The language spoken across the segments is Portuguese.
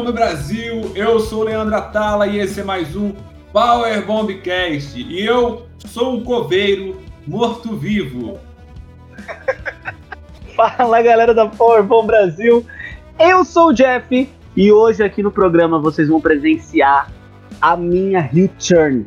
Bomb Brasil, eu sou o Leandro Atala e esse é mais um Power Bombcast. E eu sou um coveiro morto-vivo. Fala galera da Power Bomb Brasil, eu sou o Jeff e hoje aqui no programa vocês vão presenciar a minha return.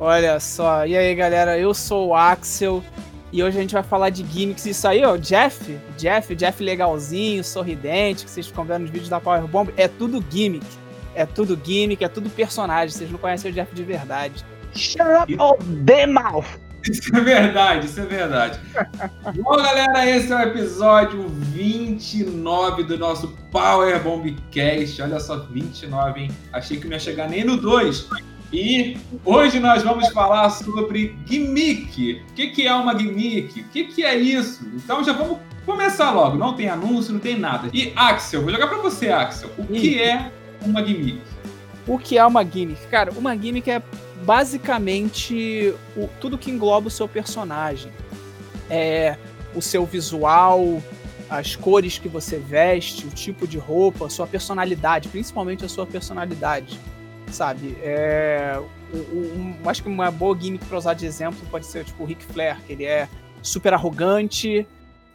Olha só, e aí galera, eu sou o Axel e hoje a gente vai falar de gimmicks. Isso aí, ó, Jeff, Jeff, Jeff legalzinho, sorridente, que vocês ficam vendo nos vídeos da Power Bomb, é tudo gimmick. É tudo gimmick, é tudo personagem. Vocês não conhecem o Jeff de verdade. Shut up, oh, the mouth! Isso é verdade, isso é verdade. Bom, galera, esse é o episódio 29 do nosso Power Bombcast. Olha só, 29, hein? Achei que não ia chegar nem no 2. E hoje nós vamos falar sobre gimmick. O que, que é uma gimmick? O que, que é isso? Então já vamos começar logo. Não tem anúncio, não tem nada. E Axel, vou jogar para você, Axel. O que é uma gimmick? O que é uma gimmick? Cara, uma gimmick é basicamente o, tudo que engloba o seu personagem. É o seu visual, as cores que você veste, o tipo de roupa, a sua personalidade, principalmente a sua personalidade sabe? É, um, acho que uma boa gimmick para usar de exemplo pode ser tipo o Ric Flair, que ele é super arrogante,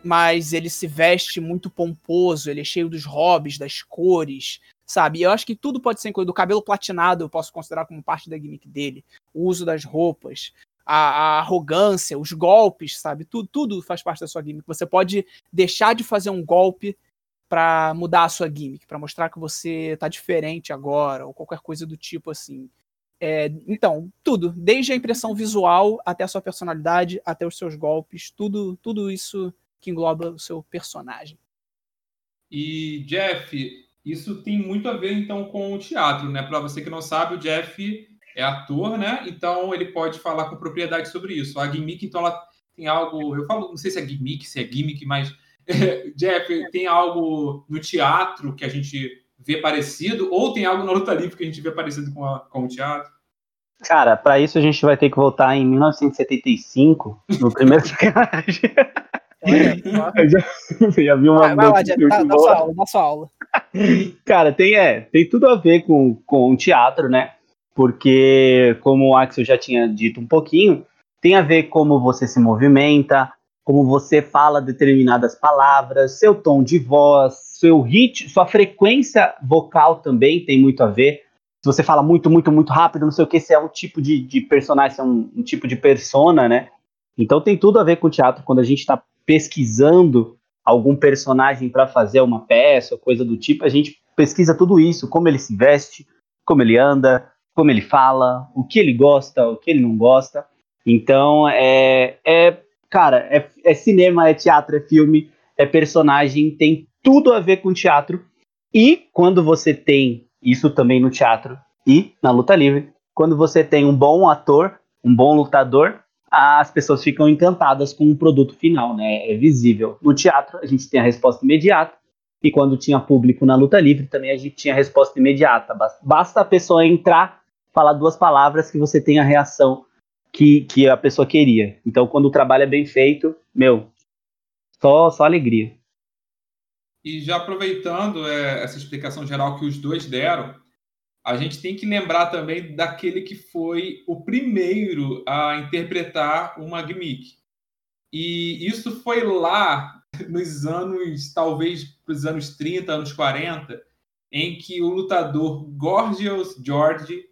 mas ele se veste muito pomposo, ele é cheio dos hobbies, das cores, sabe? Eu acho que tudo pode ser incluído. O cabelo platinado eu posso considerar como parte da gimmick dele, o uso das roupas. A, a, arrogância, os golpes, sabe? Tudo, tudo faz parte da sua gimmick. Você pode deixar de fazer um golpe para mudar a sua gimmick, para mostrar que você tá diferente agora, ou qualquer coisa do tipo assim. É, então, tudo, desde a impressão visual até a sua personalidade, até os seus golpes, tudo, tudo isso que engloba o seu personagem. E Jeff, isso tem muito a ver então com o teatro, né? Para você que não sabe, o Jeff é ator, né? Então ele pode falar com propriedade sobre isso. A gimmick, então, ela tem algo. Eu falo, não sei se é gimmick, se é gimmick, mas Jeff, tem algo no teatro que a gente vê parecido, ou tem algo na luta livre que a gente vê parecido com, a, com o teatro? Cara, para isso a gente vai ter que voltar em 1975, no primeiro sacanagem. eu já, já vi uma. Vai, vai lá, Jeff, dá, dá, sua aula, dá sua aula. Cara, tem, é, tem tudo a ver com, com teatro, né? Porque, como o Axel já tinha dito um pouquinho, tem a ver como você se movimenta, como você fala determinadas palavras, seu tom de voz, seu ritmo, sua frequência vocal também tem muito a ver. Se você fala muito, muito, muito rápido, não sei o que, se é um tipo de, de personagem, se é um, um tipo de persona, né? Então tem tudo a ver com o teatro quando a gente está pesquisando algum personagem para fazer uma peça ou coisa do tipo, a gente pesquisa tudo isso, como ele se veste, como ele anda, como ele fala, o que ele gosta, o que ele não gosta. Então é, é cara, é, é cinema, é teatro, é filme, é personagem, tem tudo a ver com teatro. E quando você tem isso também no teatro e na luta livre, quando você tem um bom ator, um bom lutador, as pessoas ficam encantadas com o produto final, né? É visível. No teatro, a gente tem a resposta imediata, e quando tinha público na luta livre, também a gente tinha a resposta imediata. Basta a pessoa entrar, falar duas palavras que você tem a reação que, que a pessoa queria. Então, quando o trabalho é bem feito, meu, só, só alegria. E já aproveitando é, essa explicação geral que os dois deram, a gente tem que lembrar também daquele que foi o primeiro a interpretar uma gimmick. E isso foi lá nos anos, talvez nos anos 30, anos 40, em que o lutador Gorgeous George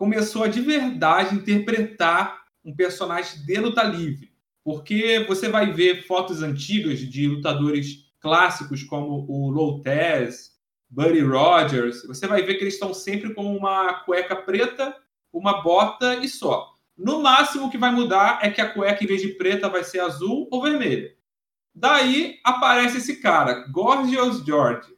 começou a de verdade interpretar um personagem de luta livre. Porque você vai ver fotos antigas de lutadores clássicos como o Lotez, Buddy Rogers, você vai ver que eles estão sempre com uma cueca preta, uma bota e só. No máximo o que vai mudar é que a cueca, em vez de preta, vai ser azul ou vermelha. Daí aparece esse cara, Gorgeous George,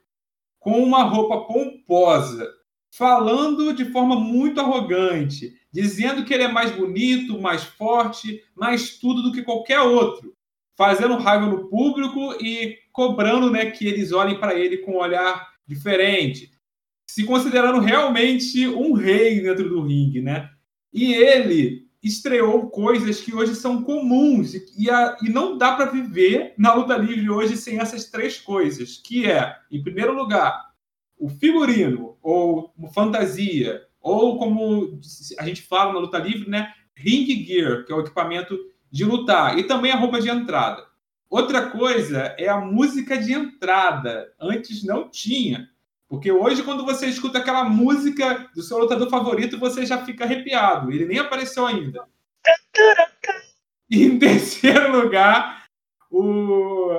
com uma roupa pomposa, falando de forma muito arrogante, dizendo que ele é mais bonito, mais forte, mais tudo do que qualquer outro, fazendo raiva no público e cobrando né, que eles olhem para ele com um olhar diferente, se considerando realmente um rei dentro do ringue, né? E ele estreou coisas que hoje são comuns e, a, e não dá para viver na luta livre hoje sem essas três coisas, que é, em primeiro lugar, o figurino, ou fantasia, ou como a gente fala na luta livre, né? Ring gear, que é o equipamento de lutar, e também a roupa de entrada. Outra coisa é a música de entrada. Antes não tinha. Porque hoje, quando você escuta aquela música do seu lutador favorito, você já fica arrepiado. Ele nem apareceu ainda. E em terceiro lugar, o...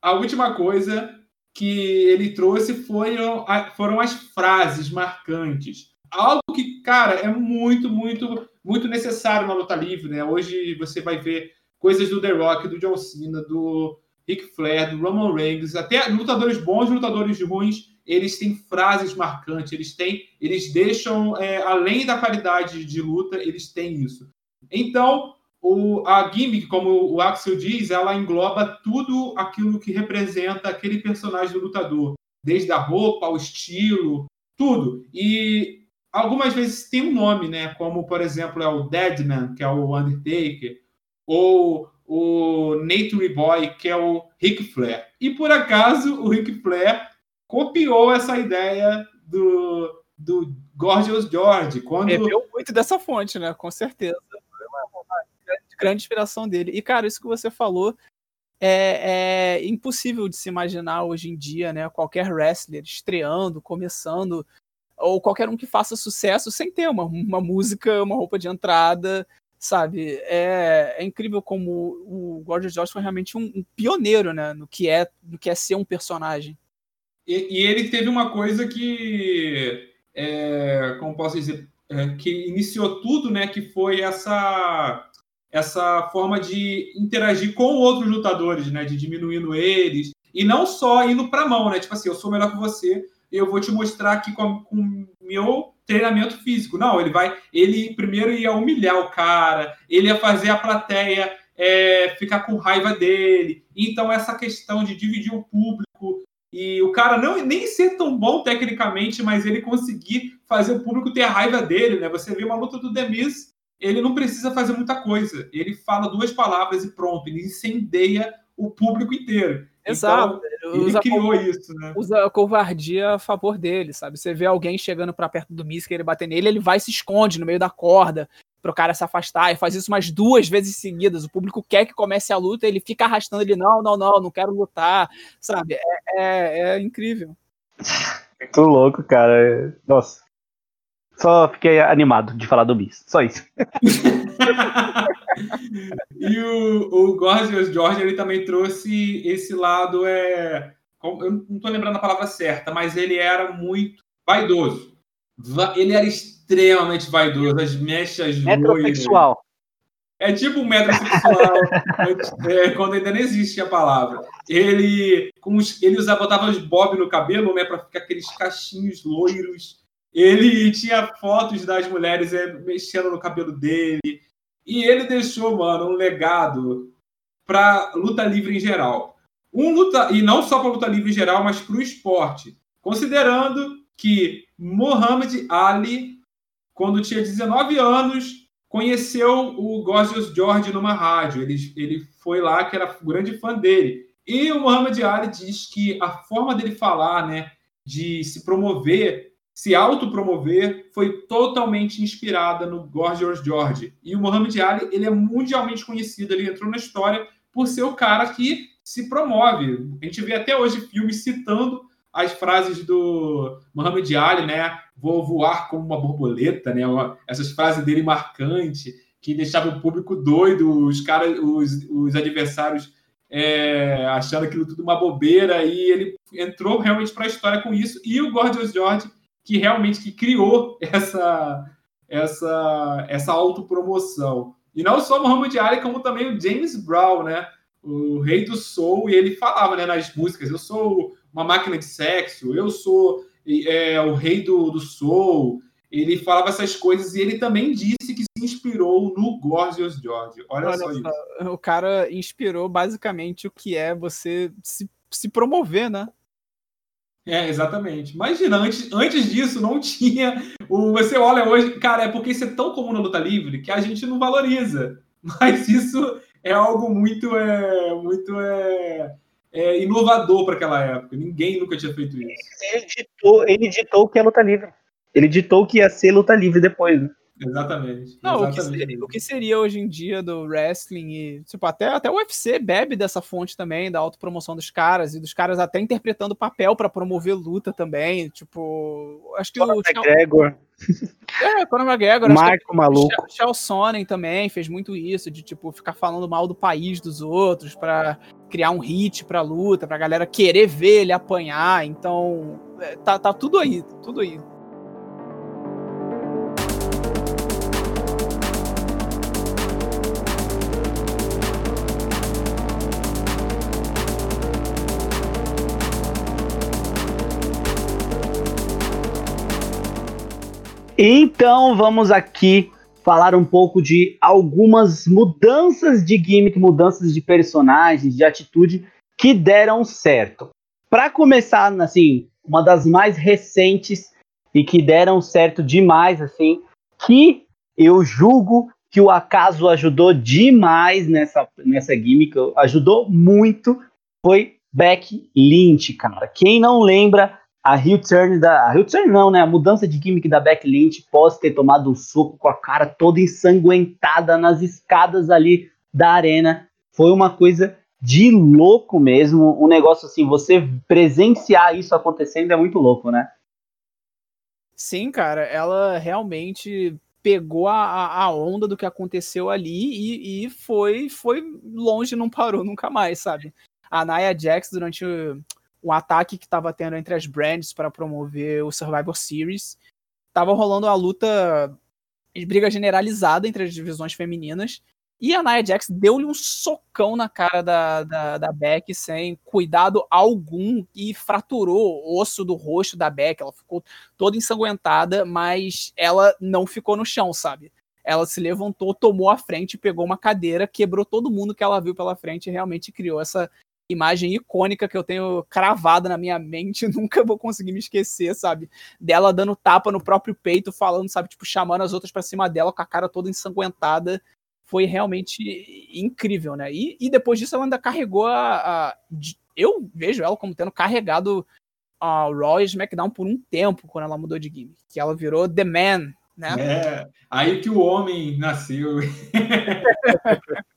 a última coisa que ele trouxe foram, foram as frases marcantes. Algo que, cara, é muito, muito, muito necessário na luta livre. Né? Hoje você vai ver coisas do The Rock, do John Cena, do Ric Flair, do Roman Reigns, até lutadores bons, lutadores ruins eles têm frases marcantes, eles têm, eles deixam, é, além da qualidade de luta, eles têm isso. Então, o, a gimmick, como o Axel diz, ela engloba tudo aquilo que representa aquele personagem do lutador, desde a roupa, ao estilo, tudo. E algumas vezes tem um nome, né? Como, por exemplo, é o Deadman, que é o Undertaker, ou o Nature Boy, que é o Ric Flair. E por acaso, o Ric Flair copiou essa ideia do, do Gorgeous George. Quando... Bebeu muito dessa fonte, né? Com certeza. Grande, inspiração dele. E, cara, isso que você falou é, é, impossível de se imaginar hoje em dia, né? Qualquer wrestler estreando, começando, ou qualquer um que faça sucesso sem ter uma, uma música, uma roupa de entrada, sabe? É, é incrível como o Gorgeous George foi realmente um, um, pioneiro, né? No que é, no que é ser um personagem. E, e ele teve uma coisa que, é, como posso dizer, é, que iniciou tudo, né? Que foi essa essa forma de interagir com outros lutadores, né? De diminuindo eles e não só indo para a mão, né? Tipo assim, eu sou melhor que você, eu vou te mostrar aqui com, com meu treinamento físico. Não, ele vai, ele primeiro ia humilhar o cara, ele ia fazer a plateia é, ficar com raiva dele. Então essa questão de dividir o público e o cara não nem ser tão bom tecnicamente, mas ele conseguir fazer o público ter raiva dele, né? Você vê uma luta do Demis, ele não precisa fazer muita coisa. Ele fala duas palavras e pronto, ele incendeia o público inteiro. Exato. Então, ele criou isso, né? Usa a covardia a favor dele, sabe? Você vê alguém chegando para perto do Miss, que ele bater nele, ele vai e se esconde no meio da corda pro cara se afastar e faz isso umas duas vezes seguidas. O público quer que comece a luta, ele fica arrastando ele, não, não, não, não quero lutar, sabe? É, é, é incrível. Muito louco, cara. Nossa. Só fiquei animado de falar do Bis. Só isso. e o, o Gorgeous George ele também trouxe esse lado. É, eu não estou lembrando a palavra certa, mas ele era muito vaidoso. Ele era extremamente vaidoso, as mechas Metrosexual. É tipo um metrosexual, é, quando ainda não existe a palavra. Ele, com os, ele usava, botava os bob no cabelo, né, para ficar aqueles cachinhos loiros. Ele tinha fotos das mulheres é, mexendo no cabelo dele. E ele deixou, mano, um legado para luta livre em geral. Um luta e não só para luta livre em geral, mas para o esporte. Considerando que Muhammad Ali, quando tinha 19 anos, conheceu o Gorgeous George numa rádio. Ele, ele foi lá, que era grande fã dele. E o Muhammad Ali diz que a forma dele falar, né, de se promover, se autopromover, foi totalmente inspirada no Gorgeous George. E o Muhammad Ali, ele é mundialmente conhecido, ele entrou na história por ser o cara que se promove. A gente vê até hoje filmes citando as frases do Muhammad Ali, né? Vou voar como uma borboleta, né? Essas frases dele marcantes que deixavam o público doido, os caras, os, os adversários é, achando aquilo tudo uma bobeira e ele entrou realmente para a história com isso e o Gorgeous George que realmente que criou essa essa essa autopromoção. E não só Muhammad Ali, como também o James Brown, né? O rei do soul, e ele falava né, nas músicas, eu sou uma máquina de sexo, eu sou é, o rei do, do soul. Ele falava essas coisas e ele também disse que se inspirou no Gorgeous George. Olha, Olha só, isso. O cara inspirou basicamente o que é você se, se promover, né? É, exatamente. Imagina, antes, antes disso não tinha. O, você olha hoje, cara, é porque isso é tão comum na luta livre que a gente não valoriza. Mas isso é algo muito. É, muito é, é, inovador para aquela época. Ninguém nunca tinha feito isso. Ele ditou, ele ditou que é luta livre. Ele ditou que ia ser luta livre depois. Né? Exatamente. Não, exatamente. O, que seria, o, que seria, hoje em dia do wrestling e, tipo, até, até o UFC bebe dessa fonte também, da autopromoção dos caras, e dos caras até interpretando papel para promover luta também. Tipo, acho que Conor o. McGregor. É, Conor McGregor. Marco que, maluco. Shell Sonnen também fez muito isso, de, tipo, ficar falando mal do país dos outros para criar um hit pra luta, pra galera querer ver ele apanhar. Então, é, tá, tá tudo aí, tudo aí. Então vamos aqui falar um pouco de algumas mudanças de gimmick, mudanças de personagens, de atitude que deram certo. Para começar, assim, uma das mais recentes e que deram certo demais, assim, que eu julgo que o acaso ajudou demais nessa, nessa gimmick, ajudou muito, foi Beck Lynch, cara. Quem não lembra a heel turn da. A heel turn não, né? A mudança de gimmick da Beck Lynch pós ter tomado um soco com a cara toda ensanguentada nas escadas ali da arena. Foi uma coisa de louco mesmo. Um negócio assim, você presenciar isso acontecendo é muito louco, né? Sim, cara, ela realmente pegou a, a onda do que aconteceu ali e, e foi, foi longe, não parou nunca mais, sabe? A Nia Jax, durante um ataque que estava tendo entre as brands para promover o Survivor Series. Tava rolando uma luta de briga generalizada entre as divisões femininas. E a Nia Jax deu-lhe um socão na cara da, da, da Beck sem cuidado algum e fraturou o osso do rosto da Beck. Ela ficou toda ensanguentada, mas ela não ficou no chão, sabe? Ela se levantou, tomou a frente, pegou uma cadeira, quebrou todo mundo que ela viu pela frente e realmente criou essa imagem icônica que eu tenho cravada na minha mente, nunca vou conseguir me esquecer, sabe? Dela dando tapa no próprio peito, falando, sabe, tipo, chamando as outras para cima dela com a cara toda ensanguentada. Foi realmente incrível, né? E, e depois disso ela ainda carregou a, a, Eu vejo ela como tendo carregado a Raw e SmackDown por um tempo quando ela mudou de gimmick. Que ela virou The Man, né? É, aí que o homem nasceu.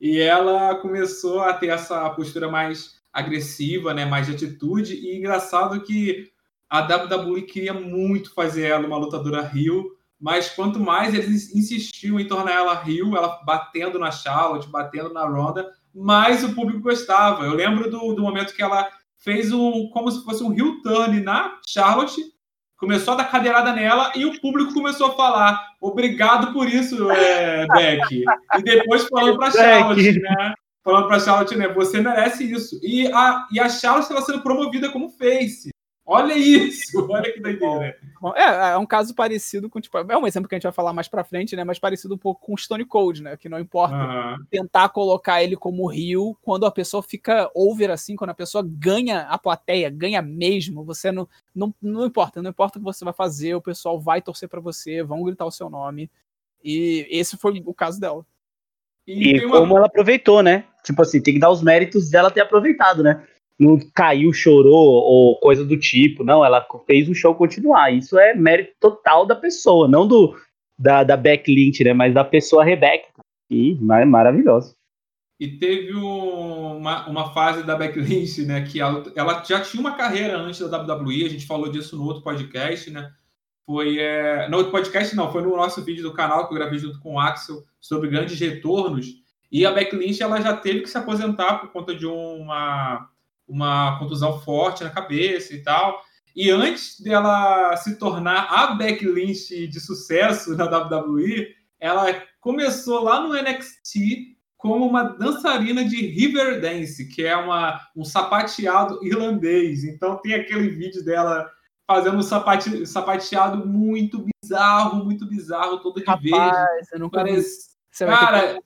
E ela começou a ter essa postura mais agressiva, né, mais de atitude. E engraçado que a WWE queria muito fazer ela uma lutadora Rio, mas quanto mais eles insistiam em tornar ela Rio, ela batendo na Charlotte, batendo na Ronda, mais o público gostava. Eu lembro do, do momento que ela fez um como se fosse um Rio turn na Charlotte começou a dar cadeirada nela e o público começou a falar: obrigado por isso, é, Beck. E depois falando para Charlotte, né? Falando para Charlotte, né? Você merece isso. E a, e a Charlotte estava sendo promovida como face. Olha isso, olha que doideira. É, é um caso parecido com, tipo, é um exemplo que a gente vai falar mais pra frente, né? Mas parecido um pouco com Stone Cold, né? Que não importa uhum. tentar colocar ele como Rio quando a pessoa fica over assim, quando a pessoa ganha a plateia, ganha mesmo, você não, não, não importa, não importa o que você vai fazer, o pessoal vai torcer para você, vão gritar o seu nome. E esse foi o caso dela. E, e como uma... ela aproveitou, né? Tipo assim, tem que dar os méritos dela ter aproveitado, né? Não caiu, chorou ou coisa do tipo. Não, ela fez o show continuar. Isso é mérito total da pessoa, não do da, da Beck Lynch, né? Mas da pessoa Rebecca. E maravilhoso. E teve uma, uma fase da Beck Lynch, né? Que ela, ela, já tinha uma carreira antes da WWE, a gente falou disso no outro podcast, né? Foi. É, no outro podcast, não, foi no nosso vídeo do canal que eu gravei junto com o Axel sobre grandes retornos. E a Beck Lynch ela já teve que se aposentar por conta de uma uma contusão forte na cabeça e tal. E antes dela se tornar a Becky Lynch de sucesso na WWE, ela começou lá no NXT como uma dançarina de River Dance, que é uma, um sapateado irlandês. Então tem aquele vídeo dela fazendo um sapate, sapateado muito bizarro, muito bizarro, todo de Rapaz, verde. Eu nunca Parece... Cara,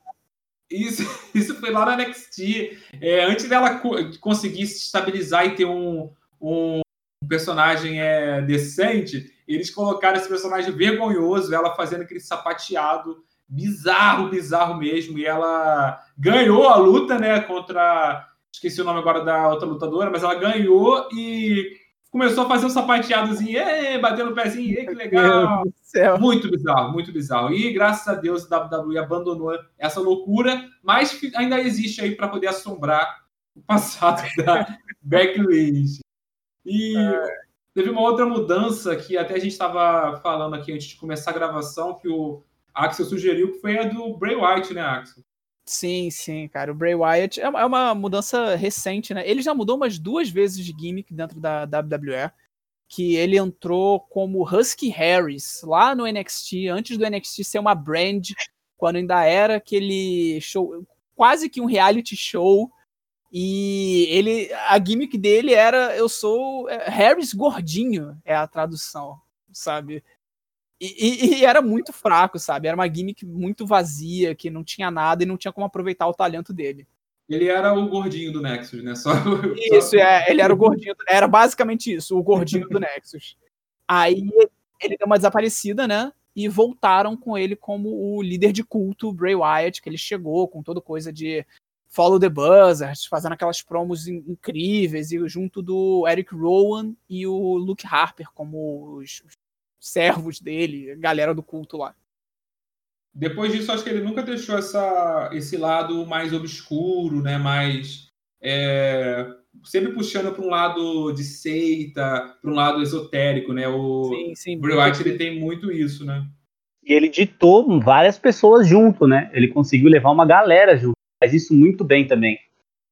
isso, isso foi lá na NXT. É, antes dela conseguir se estabilizar e ter um, um personagem é, decente, eles colocaram esse personagem vergonhoso, ela fazendo aquele sapateado bizarro, bizarro mesmo. E ela ganhou a luta né, contra esqueci o nome agora da outra lutadora, mas ela ganhou e começou a fazer um sapateadozinho, batendo o pezinho, que legal. Muito bizarro, muito bizarro. E graças a Deus a WWE abandonou essa loucura, mas ainda existe aí para poder assombrar o passado da Becky Lynch. E é. teve uma outra mudança que até a gente estava falando aqui antes de começar a gravação, que o Axel sugeriu, que foi a do Bray Wyatt, né, Axel? Sim, sim, cara. O Bray Wyatt é uma é mudança recente, né? Ele já mudou umas duas vezes de gimmick dentro da WWE. Que ele entrou como Husky Harris lá no NXT, antes do NXT ser uma brand, quando ainda era aquele show, quase que um reality show. E ele, a gimmick dele era eu sou é, Harris gordinho, é a tradução, sabe? E, e, era muito fraco, sabe? Era uma gimmick muito vazia, que não tinha nada e não tinha como aproveitar o talento dele. Ele era o gordinho do Nexus, né? Só, isso, só... é, ele era o gordinho, era basicamente isso, o gordinho do Nexus. Aí ele deu uma desaparecida, né? E voltaram com ele como o líder de culto, Bray Wyatt, que ele chegou com toda coisa de Follow the Buzzards, fazendo aquelas promos incríveis, e junto do Eric Rowan e o Luke Harper como os, servos dele, galera do culto lá. Depois disso, acho que ele nunca deixou essa, esse lado mais obscuro, né? Mais é, sempre puxando para um lado de seita, para um lado esotérico, né? O sim, sim, Bray Wyatt ele tem muito isso, né? E ele ditou várias pessoas junto, né? Ele conseguiu levar uma galera junto. Faz isso muito bem também.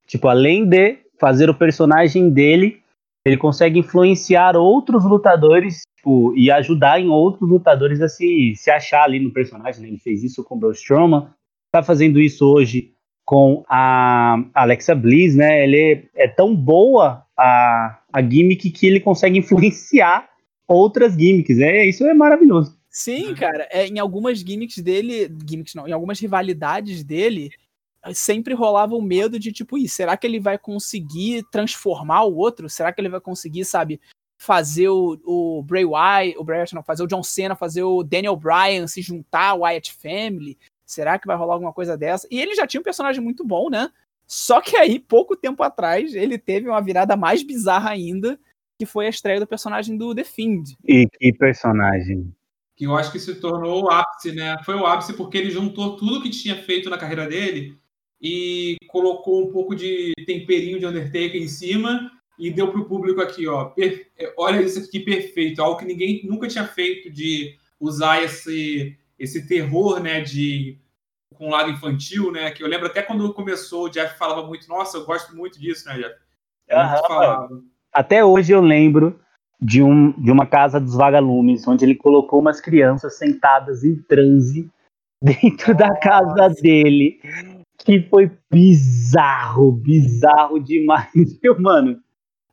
Tipo, além de fazer o personagem dele, ele consegue influenciar outros lutadores tipo, e ajudar em outros lutadores a se, se achar ali no personagem. Né? Ele fez isso com o Braun Strowman, tá fazendo isso hoje com a Alexa Bliss, né? Ele é, tão boa a, a gimmick que ele consegue influenciar outras gimmicks. É, isso é maravilhoso. Sim, cara. É, em algumas gimmicks dele, gimmicks não, em algumas rivalidades dele, sempre rolava o medo de tipo, será que ele vai conseguir transformar o outro? Será que ele vai conseguir, sabe, fazer o, o Bray Wyatt, o Bray Wyatt não, fazer o John Cena, fazer o Daniel Bryan se juntar ao Wyatt Family? Será que vai rolar alguma coisa dessa? E ele já tinha um personagem muito bom, né? Só que aí, pouco tempo atrás, ele teve uma virada mais bizarra ainda, que foi a estreia do personagem do The Fiend. E que personagem? Que eu acho que se tornou o ápice, né? Foi o ápice porque ele juntou tudo que tinha feito na carreira dele e colocou um pouco de temperinho de Undertaker em cima e deu para o público aqui, ó, per... É, olha isso aqui perfeito, algo que ninguém nunca tinha feito de usar esse esse terror, né, de com um lado infantil, né, que eu lembro até quando começou o Jeff falava muito, nossa, eu gosto muito disso, né, Jeff? Uhum. Até hoje eu lembro de, um, de uma casa dos vagalumes, onde ele colocou umas crianças sentadas em transe dentro nossa. da casa dele que foi bizarro, bizarro demais. Meu, mano,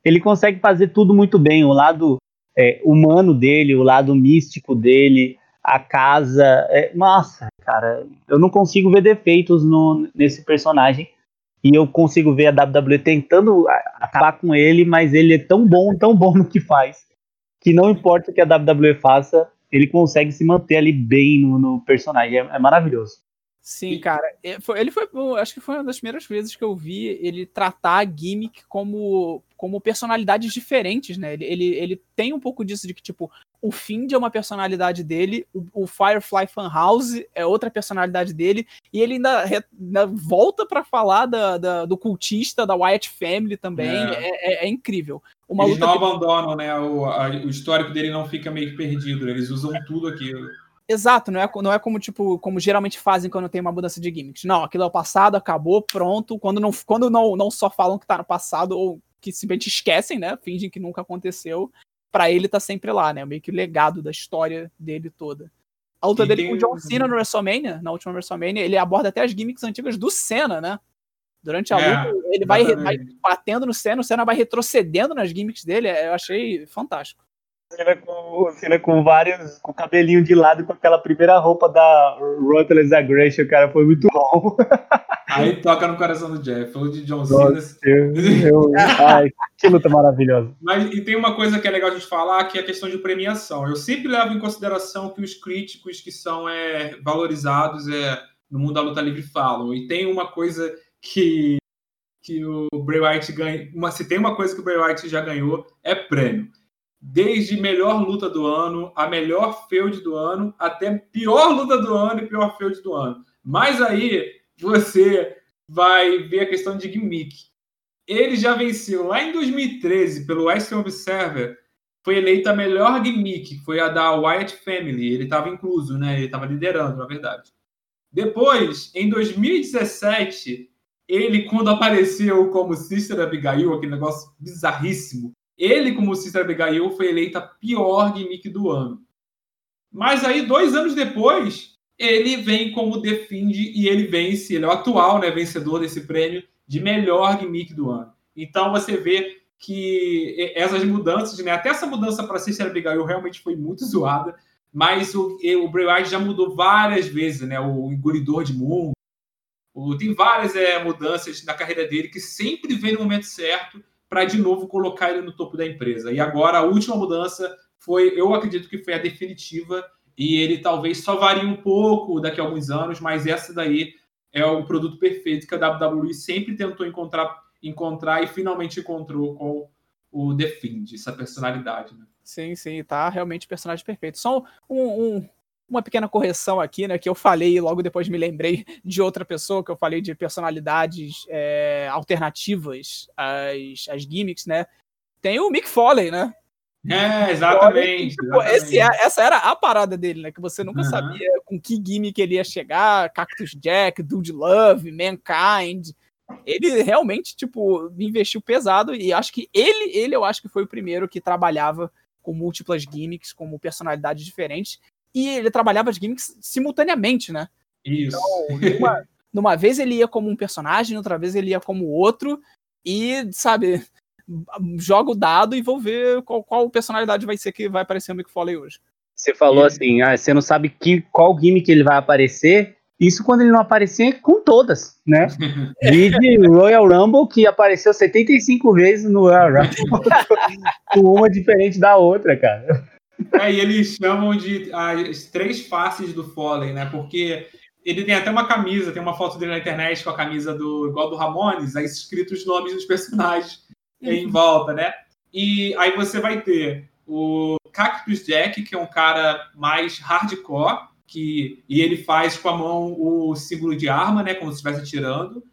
ele consegue fazer tudo muito bem. O lado é, humano dele, o lado místico dele, a casa. É, nossa, cara, eu não consigo ver defeitos no, nesse personagem. E eu consigo ver a WWE tentando acabar com ele, mas ele é tão bom, tão bom no que faz, que não importa o que a WWE faça, ele consegue se manter ali bem no, no personagem. É, é maravilhoso. Sim, cara. É, ele foi, acho que foi uma das primeiras vezes que eu vi ele tratar a gimmick como, como personalidades diferentes, né? Ele, ele, ele tem um pouco disso de que, tipo, o Find é uma personalidade dele, o, o Firefly Funhouse é outra personalidade dele, e ele ainda, re, ainda volta para falar da, da, do cultista da Wyatt Family também. É, é, é, é incrível. Uma Eles não abandonam, né? O, a, o histórico dele não fica meio que perdido, né? eles usam tudo aquilo. Exato, não é, não é como, tipo, como geralmente fazem quando tem uma mudança de gimmicks. Não, aquilo é o passado, acabou, pronto. Quando não, quando não, não só falam que tá no passado, ou que simplesmente esquecem, né? Fingem que nunca aconteceu. para ele tá sempre lá, né? Meio que o legado da história dele toda. A luta e dele com o John Cena no WrestleMania, na última WrestleMania, ele aborda até as gimmicks antigas do Senna, né? Durante a é, luta, ele vai, vai, batendo no Senna, o Senna vai retrocedendo nas gimmicks dele. Eu achei fantástico cena com, cena com vários, com o cabelinho de lado com aquela primeira roupa da Ruthless Aggression, cara, foi muito bom. Aí toca no coração do Jeff, falou de John Cena. ai, que luta maravilhosa. Mas e tem uma coisa que é legal a gente falar, que é a questão de premiação. Eu sempre levo em consideração que os críticos que são é, valorizados é, no mundo da luta livre falam. E tem uma coisa que que o Bray Wyatt ganha. Uma, se tem uma coisa que o Bray Wyatt já ganhou, é prêmio. Desde melhor luta do ano, a melhor feud do ano, até pior luta do ano e pior feud do ano. Mas aí você vai ver a questão de gimmick. Ele já venceu lá em 2013 pelo Western Observer, foi eleita a melhor gimmick, foi a da Wyatt Family. Ele estava incluso, né? Ele estava liderando, na verdade. Depois, em 2017, ele, quando apareceu como Sister Abigail, aquele negócio bizarríssimo, ele, como Sister Abigail, foi eleita pior gimmick do ano. Mas aí, dois anos depois, ele vem como defende e ele vence, ele é o atual né, vencedor desse prêmio de melhor gimmick do ano. Então você vê que essas mudanças, né, até essa mudança para Sister Abigail realmente foi muito zoada, mas o, o Bray Wyatt já mudou várias vezes, né, o engolidor de mundo, o, tem várias é, mudanças na carreira dele que sempre vem no momento certo para de novo colocar ele no topo da empresa. E agora a última mudança foi, eu acredito que foi a definitiva e ele talvez só varie um pouco daqui a alguns anos, mas essa daí é o produto perfeito que a WWE sempre tentou encontrar, encontrar e finalmente encontrou com o Defend, essa personalidade. Né? Sim, sim, tá realmente personagem perfeito. Só um, um, uma pequena correção aqui, né? Que eu falei e logo depois me lembrei de outra pessoa, que eu falei de personalidades é, alternativas às, às gimmicks, né? Tem o Mick Foley, né? É, exatamente. Tipo, exatamente. Esse, essa era a parada dele, né? Que você nunca uhum. sabia com que gimmick ele ia chegar. Cactus Jack, Dude Love, Mankind. Ele realmente, tipo, investiu pesado e acho que ele, ele eu acho que foi o primeiro que trabalhava com múltiplas gimmicks, como personalidades diferentes e ele trabalhava as gimmicks simultaneamente, né? Isso. Então, numa, numa vez ele ia como um personagem, outra vez ele ia como outro, e, sabe, joga o dado e vou ver qual, qual personalidade vai ser que vai aparecer no Mick Foley hoje. Você falou assim, ah, você não sabe que, qual gimmick ele vai aparecer, isso quando ele não aparecer com todas, né? Vide Royal Rumble, que apareceu 75 vezes no Royal Rumble, com uma diferente da outra, cara. É, e eles chamam de as três faces do Foley, né? Porque ele tem até uma camisa, tem uma foto dele na internet com a camisa do igual do Ramones, aí escritos os nomes dos personagens em uhum. volta, né? E aí você vai ter o Cactus Jack, que é um cara mais hardcore, que e ele faz com a mão o símbolo de arma, né? Como se estivesse atirando.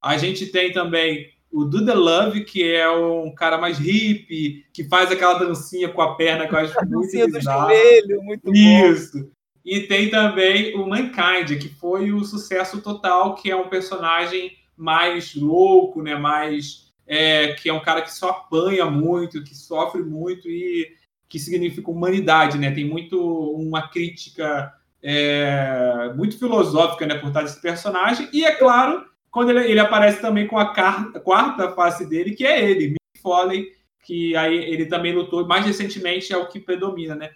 A gente tem também o Duda Love, que é um cara mais hippie, que faz aquela dancinha com a perna que eu acho muito bizarro. Joelho, muito Isso. Bom. E tem também o Mankind, que foi o sucesso total, que é um personagem mais louco, né? Mais é, que é um cara que só apanha muito, que sofre muito e que significa humanidade, né? Tem muito uma crítica é, muito filosófica, né, por trás desse personagem. E é claro quando ele, ele aparece também com a quarta, quarta face dele, que é ele, Mick Foley, que aí ele também lutou, mais recentemente é o que predomina, né?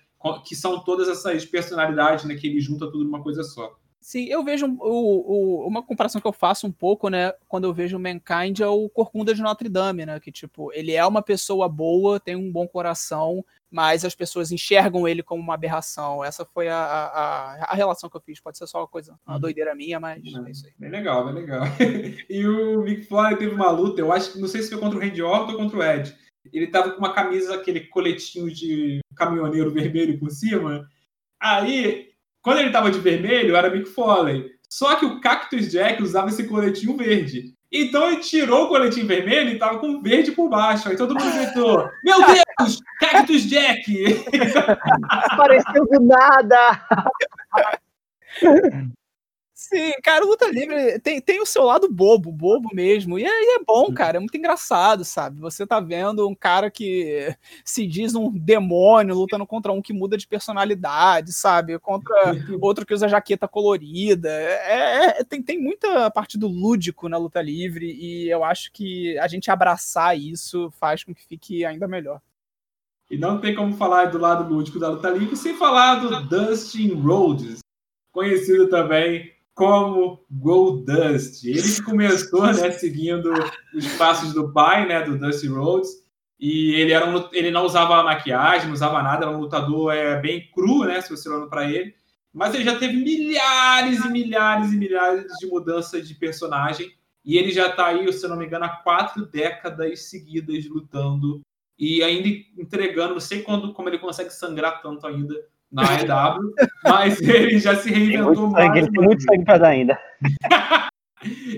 Que são todas essas personalidades, né? Que ele junta tudo numa coisa só. Sim, eu vejo o, o, uma comparação que eu faço um pouco, né, quando eu vejo o Mankind é o Corcunda de Notre Dame, né, que tipo, ele é uma pessoa boa, tem um bom coração, mas as pessoas enxergam ele como uma aberração. Essa foi a, a, a relação que eu fiz. Pode ser só uma coisa, uma uhum. doideira minha, mas é, é isso aí. Bem legal, bem legal. e o Mick Foley teve uma luta, eu acho que não sei se foi contra o Randy Orton ou contra o Ed. Ele tava com uma camisa, aquele coletinho de caminhoneiro vermelho por cima. Aí quando ele tava de vermelho, era Mick Foley. Só que o Cactus Jack usava esse coletinho verde. Então ele tirou o coletinho vermelho e tava com verde por baixo. Aí todo mundo gritou: Meu Deus, Cactus Jack! Apareceu do nada! Sim, cara, luta livre tem, tem o seu lado bobo, bobo mesmo. E é, é, bom, cara, é muito engraçado, sabe? Você tá vendo um cara que se diz um demônio lutando contra um que muda de personalidade, sabe? Contra outro que usa jaqueta colorida. É, é, tem, tem muita parte do lúdico na luta livre e eu acho que a gente abraçar isso faz com que fique ainda melhor. E não tem como falar do lado lúdico da luta livre sem falar do Dustin Rhodes, conhecido também como Goldust. Ele que começou, né, seguindo os passos do pai, né, do Dusty Rhodes, e ele era um, ele não usava maquiagem, não usava nada, era um lutador é, bem cru, né, se você olhando para ele, mas ele já teve milhares e milhares e milhares de mudanças de personagem, E ele já está aí, se não me engano, há quatro décadas seguidas lutando e ainda entregando, não sei quando, como ele consegue sangrar tanto ainda na AEW, mas ele já se reinventou muito mais. Sangue, tem muito sangue para dar ainda.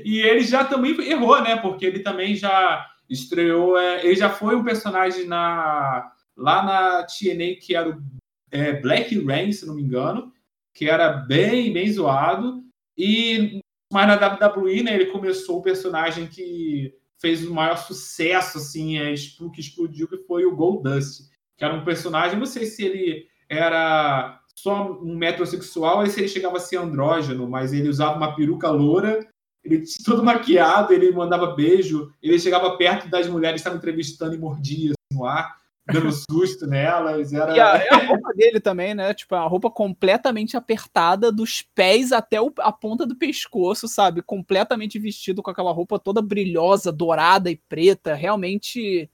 e ele já também errou, né? Porque ele também já estreou, é, ele já foi um personagem na lá na TNA que era o é, Black Rain, se não me engano, que era bem, bem zoado. E mas na WWE, né, ele começou o personagem que fez o maior sucesso, assim, é, que explodiu, que foi o Goldust, que era um personagem, não sei se ele era só um metrosexual ou se ele chegava a ser andrógeno, mas ele usava uma peruca loura, ele todo maquiado, ele mandava beijo, ele chegava perto das mulheres que estavam entrevistando e mordia assim, no ar dando susto nelas. Era... E a, a, roupa dele também, né? Tipo, a roupa completamente apertada, dos pés até o, a ponta do pescoço, sabe? Completamente vestido com aquela roupa toda brilhosa, dourada e preta. Realmente.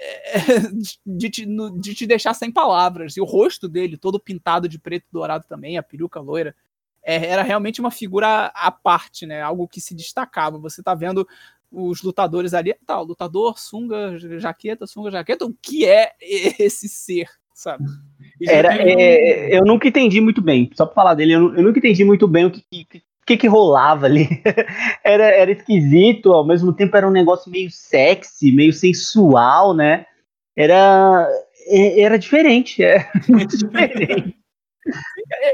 De, te, de te deixar sem palavras. E o rosto dele, todo pintado de preto e dourado também, a peruca loira. É, era realmente uma figura à parte, né? Algo que se destacava. Você tá vendo os lutadores ali, tá, lutador, sunga, jaqueta, sunga, jaqueta, o que é esse ser, sabe? Era, é, eu nunca entendi muito bem, só pra falar dele, eu, eu nunca entendi muito bem o que, que, que, que rolava ali. era, era esquisito, ao mesmo tempo era um negócio meio sexy, meio sensual, né? Era, é, era diferente, é muito diferente.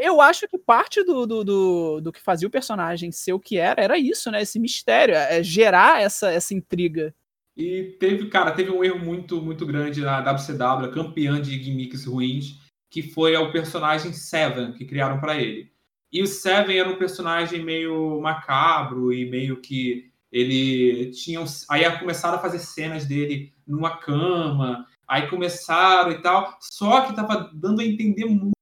Eu acho que parte do, do, do, do, que fazia o personagem ser o que era, era isso, né? Esse mistério, é gerar essa, essa intriga. E teve, cara, teve um erro muito, muito grande na WCW, campeã de gimmicks ruins, que foi o personagem Seven, que criaram para ele. E o Seven era um personagem meio macabro e meio que ele tinha. Aí começaram a fazer cenas dele numa cama, aí começaram e tal. Só que tava dando a entender muito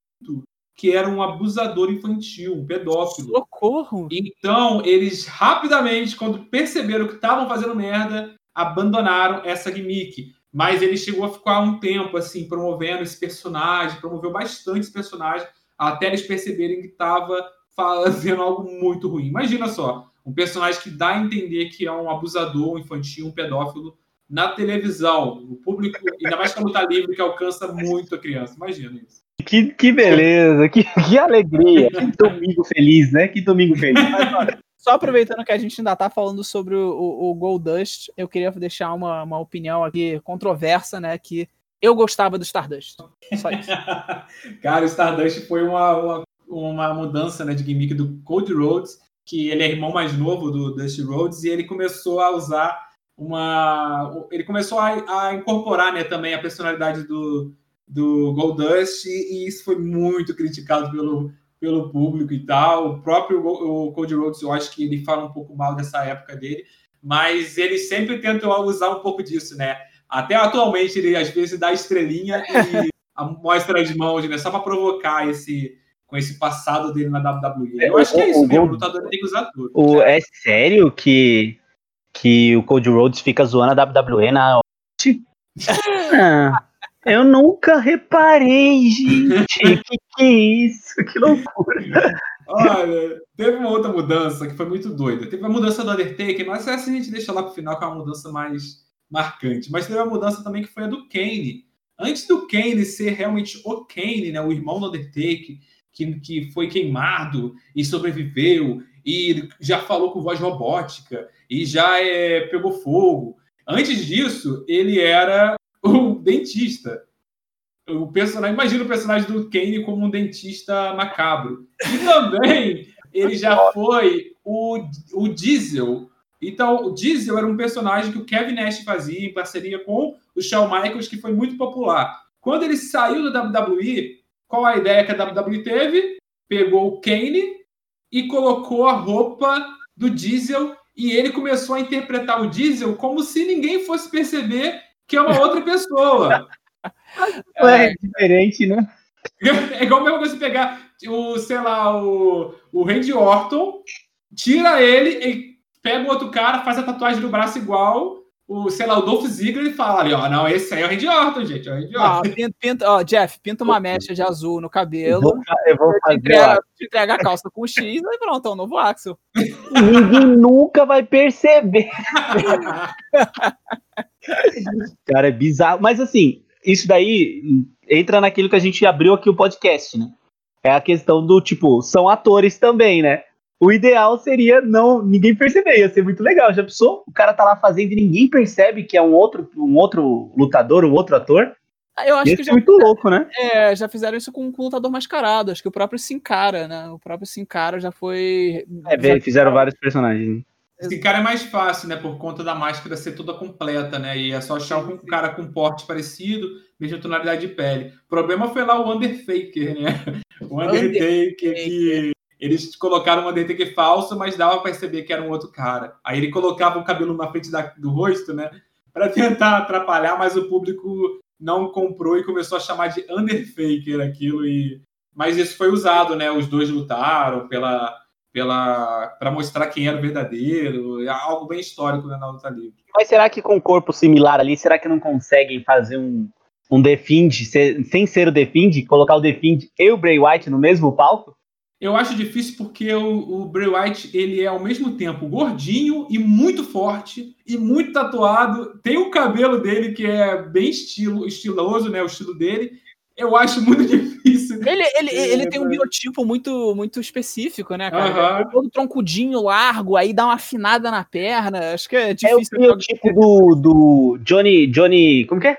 que era um abusador infantil, um pedófilo. Socorro! Então, eles rapidamente, quando perceberam que estavam fazendo merda, abandonaram essa gimmick. Mas ele chegou a ficar um tempo, assim, promovendo esse personagem, promoveu bastante esse personagem, até eles perceberem que estava fazendo algo muito ruim. Imagina só, um personagem que dá a entender que é um abusador um infantil, um pedófilo, na televisão, no público, ainda mais a luta livre, que alcança muito a criança. Imagina isso. Que, que beleza, que, que alegria, que domingo feliz, né? Que domingo feliz. Mas, só aproveitando que a gente ainda tá falando sobre o, o, o Goldust, eu queria deixar uma, uma opinião aqui controversa, né? Que eu gostava do Stardust. Só isso. Cara, o Stardust foi uma, uma, uma, mudança né, de gimmick do Cody Rhodes, que ele é irmão mais novo do Dusty Rhodes, e ele começou a usar uma. Ele começou a, a incorporar né, também a personalidade do, do Goldust e isso foi muito criticado pelo, pelo público e tal. O próprio o Cody Rhodes, eu acho que ele fala um pouco mal dessa época dele, mas ele sempre tentou usar um pouco disso, né? Até atualmente ele às vezes dá estrelinha e mostra as mãos, né? Só para provocar esse com esse passado dele na WWE. Eu acho que é isso mesmo, o lutador tem que usar tudo. O, é sério que que o Cody Rhodes fica zoando a WWE na ah. Eu nunca reparei, gente. que que é isso? Que loucura. Olha, teve uma outra mudança que foi muito doida. Teve a mudança do Undertaker, mas essa a gente deixa lá pro final, que é uma mudança mais marcante. Mas teve uma mudança também que foi a do Kane. Antes do Kane ser realmente o Kane, né, o irmão do Undertaker, que, que foi queimado e sobreviveu, e já falou com voz robótica, e já é, pegou fogo. Antes disso, ele era o dentista. O personagem, imagina o personagem do Kane como um dentista macabro. E também ele já foi o, o Diesel. Então, o Diesel era um personagem que o Kevin Nash fazia em parceria com o Shawn Michaels, que foi muito popular. Quando ele saiu do WWE, qual a ideia que a WWE teve? Pegou o Kane e colocou a roupa do Diesel e ele começou a interpretar o Diesel como se ninguém fosse perceber que é uma outra pessoa. É, é diferente, né? É igual mesmo você pegar o, sei lá, o, o Randy Orton, tira ele e pega o outro cara, faz a tatuagem do braço igual o, sei lá, o Dolph Ziggler e fala ali, ó, não, esse aí é o Randy Orton, gente, é o Randy Ah, Orton. pinta, pinta- ó, Jeff, pinta uma mecha de azul no Eu cabelo. vou, eu vou te fazer, entrega, entrega a calça com X e pronto, é o novo Axel. Ninguém nunca vai perceber. Cara, é bizarro. Mas assim, isso daí entra naquilo que a gente abriu aqui o podcast, né? É a questão do tipo, são atores também, né? O ideal seria não ninguém perceber, ia ser muito legal. Já pensou? O cara tá lá fazendo e ninguém percebe que é um outro, um outro lutador, um outro ator? Ah, Eu acho que já, muito louco, né? é, já fizeram isso com, com o lutador mascarado. Acho que o próprio Sin Cara, né? O próprio Sin Cara já foi. É, já- fizeram vários personagens. Esse cara é mais fácil, né? Por conta da máscara ser toda completa, né? E é só achar um cara com porte parecido, mesma tonalidade de pele. O problema foi lá o Undertaker, né? O Undertaker que eles colocaram um Undertaker falso, mas dava pra perceber que era um outro cara. Aí ele colocava o cabelo na frente da- do rosto, né? Pra tentar atrapalhar, mas o público não comprou e começou a chamar de Undertaker aquilo. E... Mas isso foi usado, né? Os dois lutaram pela pela para mostrar quem era o verdadeiro, é algo bem histórico né, na luta livre. Mas será que com um corpo similar ali, será que não conseguem fazer um, um Defend, se- sem ser o Defend, colocar o Defend e o Bray White no mesmo palco? Eu acho difícil porque o, o Bray Wyatt ele é ao mesmo tempo gordinho e muito forte e muito tatuado. Tem o cabelo dele que é bem estilo, estiloso, né? O estilo dele. Eu acho muito difícil. Ele, ele, É, ele tem um mas- biotipo muito, muito específico, né, cara? Ele é Todo troncudinho, largo, aí dá uma afinada na perna. Acho que é É o difícil. biotipo do, do Johnny. Johnny. Como que é?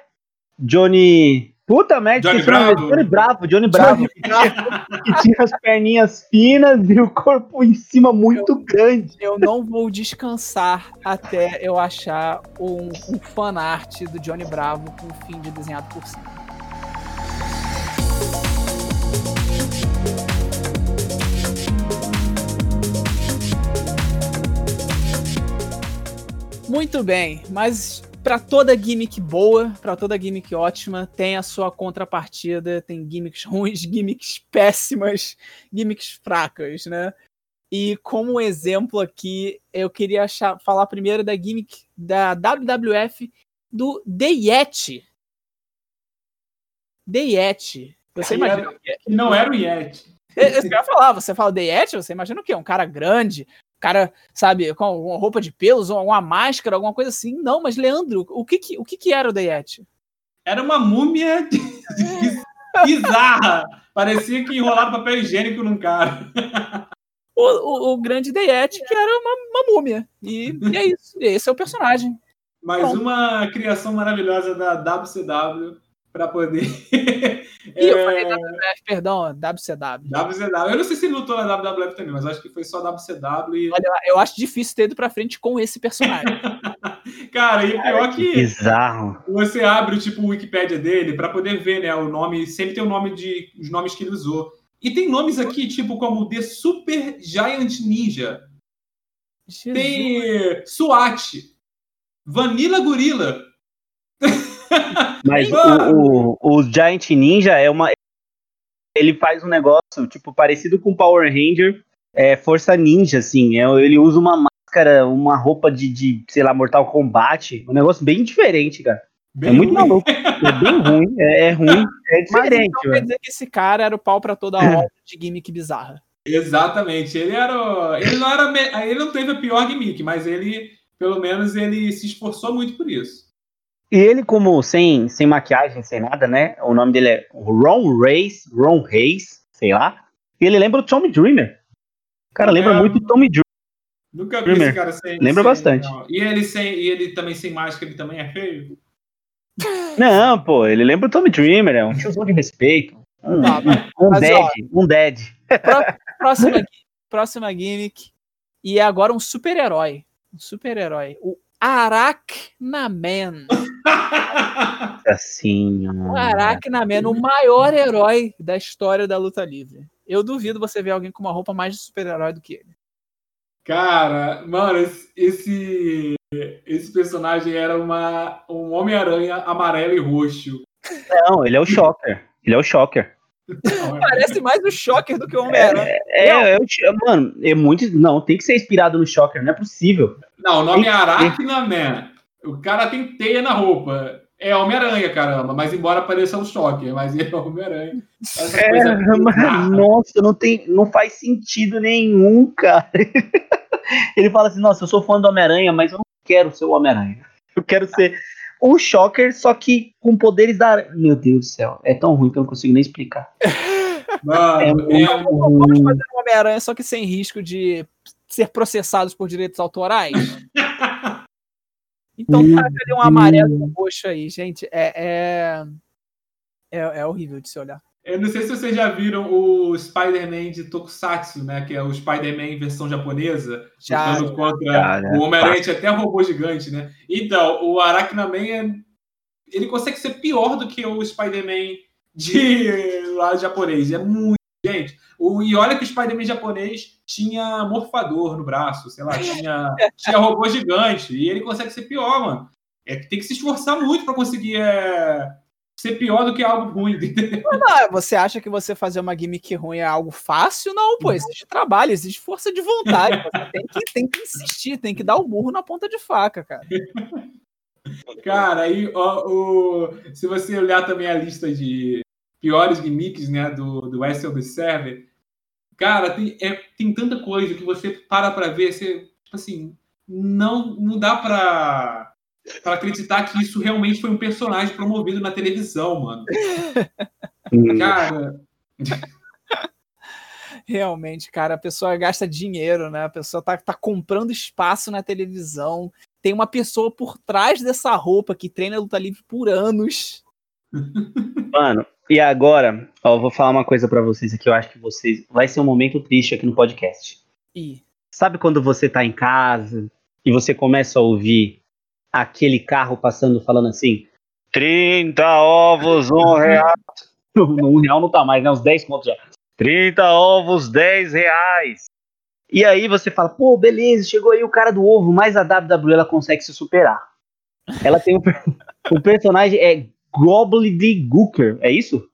Johnny. Puta merda, Johnny esqueci o nome Bravo. Johnny Bravo, Johnny Bravo. que tinha as perninhas finas e o corpo em cima muito grande. Eu não vou descansar até eu achar um, um fanart do Johnny Bravo com o fim de desenhado por cima. Muito bem, mas para toda gimmick boa, para toda gimmick ótima, tem a sua contrapartida, tem gimmicks ruins, gimmicks péssimas, gimmicks fracas, né? E como exemplo aqui, eu queria achar- falar primeiro da gimmick da WWF do The Yeti. The Yeti. Você Que imagina era- não era o Yeti. É isso que eu ia falar, você fala The Yeti, você imagina o quê? Um cara grande, cara, sabe, com uma roupa de pelos, ou uma máscara, alguma coisa assim. Não, mas Leandro, o que que, o que, que era o The Yeti? Era uma múmia bizarra. Parecia que enrolaram papel higiênico num cara. O, o, o grande The Yeti, que era uma, uma múmia. E, e é isso. Esse é o personagem. Mais Pronto. uma criação maravilhosa da WCW para poder. E eu É, falei WWF, perdão, WCW. WCW. Eu não sei se ele lutou na WWF também, mas acho que foi só WCW. E... Olha, eu acho difícil ter ido pra frente com esse personagem. Cara, e o pior que Bizarro. você abre tipo, o Wikipédia dele para poder ver, né? O nome, sempre tem o nome de os nomes que ele usou. E tem nomes aqui, tipo, como The Super Giant Ninja. Jesus. Tem SWAT. Vanilla Gorilla. Mas o, o, o Giant Ninja é uma. Ele faz um negócio, tipo, parecido com Power Ranger, é Força Ninja, assim. É, ele usa uma máscara, uma roupa de, de, sei lá, Mortal Kombat. Um negócio bem diferente, cara. Bem é muito ruim. maluco. É bem ruim. É, é ruim. É Mas diferente, então quer dizer que esse cara era o pau pra toda a obra de gimmick bizarra. Exatamente. Ele era. o- Ele não era. me- Ele não teve a pior gimmick, mas ele, pelo menos, ele se esforçou muito por isso. E ele, como sem, sem maquiagem, sem nada, né? O nome dele é Ron Reis, Ron Reis, sei lá. E ele lembra o Tommy Dreamer. Cara, lembra É. muito o Tommy Dreamer. Nunca vi esse cara sem. lembra sem- bastante. não. E ele sem. E ele também sem máscara, ele também é feio? Não, pô, ele lembra o Tommy Dreamer, é um tiozão de respeito. Um, Tá, um mas, dead, ó, um dead. Próxima, próxima gimmick. E é agora um super-herói. Um super-herói. O Arachnaman. Assim, O Arachnaman, o maior herói da história da luta livre. Eu duvido você ver alguém com uma roupa mais de super-herói do que ele. Cara, mano, esse, esse, personagem era uma, um Homem-Aranha amarelo e roxo. Não, ele é o Shocker. Ele é o Shocker. Parece mais o Shocker do que o Homem-Aranha. É, é o Sh- mano, é muito. Não, tem que ser inspirado no Shocker, não é possível. Não, o nome é Arachnaman. O cara tem teia na roupa. É Homem-Aranha, caramba. Mas embora pareça um choque, mas é Homem-Aranha. É, mas, nossa, não, tem, não faz sentido nenhum, cara. Ele fala assim, nossa, eu sou fã do Homem-Aranha, mas eu não quero ser o Homem-Aranha. Eu quero ser o Shocker, só que com poderes da... Meu Deus do céu, é tão ruim que eu não consigo nem explicar. Mano, é, é, vamos fazer o Homem-Aranha, só que sem risco de ser processados por direitos autorais. Então tá ali um amarelo um roxo aí, gente. É, é, é, é, horrível de se olhar. Eu não sei se vocês já viram o Spider-Man de Tokusatsu, né? Que é o Spider-Man versão japonesa, já, lutando contra já, né? o Homem-Aranha, até robô gigante, né? Então, o Arachnaman é... ele consegue ser pior do que o Spider-Man de lá japonês. É muito. O, e olha que o Spider-Man japonês tinha morfador no braço, sei lá, tinha, tinha robô gigante. E ele consegue ser pior, mano. É que tem que se esforçar muito para conseguir é, ser pior do que algo ruim. Não, você acha que você fazer uma gimmick ruim é algo fácil? Não, pô, existe trabalho, existe força de vontade. Você tem que, tem que insistir, tem que dar o burro na ponta de faca, cara. Cara, aí ó, o, se você olhar também a lista de piores gimmicks né, do, do West Observer, cara, tem, é, tem tanta coisa que você para pra ver, você, tipo assim, não, não dá pra, pra acreditar que isso realmente foi um personagem promovido na televisão, mano. cara. Realmente, cara, a pessoa gasta dinheiro, né? A pessoa tá, tá comprando espaço na televisão. Tem uma pessoa por trás dessa roupa que treina luta livre por anos. Mano, e agora, ó, eu vou falar uma coisa para vocês aqui, eu acho que vocês vai ser um momento triste aqui no podcast. E sabe quando você tá em casa e você começa a ouvir aquele carro passando falando assim: 30 ovos, um real. um real não tá mais, né? Uns 10 pontos já. 30 ovos, 10 reais. E aí você fala, pô, beleza, chegou aí o cara do ovo, mas a WWE ela consegue se superar. Ela tem um, o personagem é Gooker, é isso?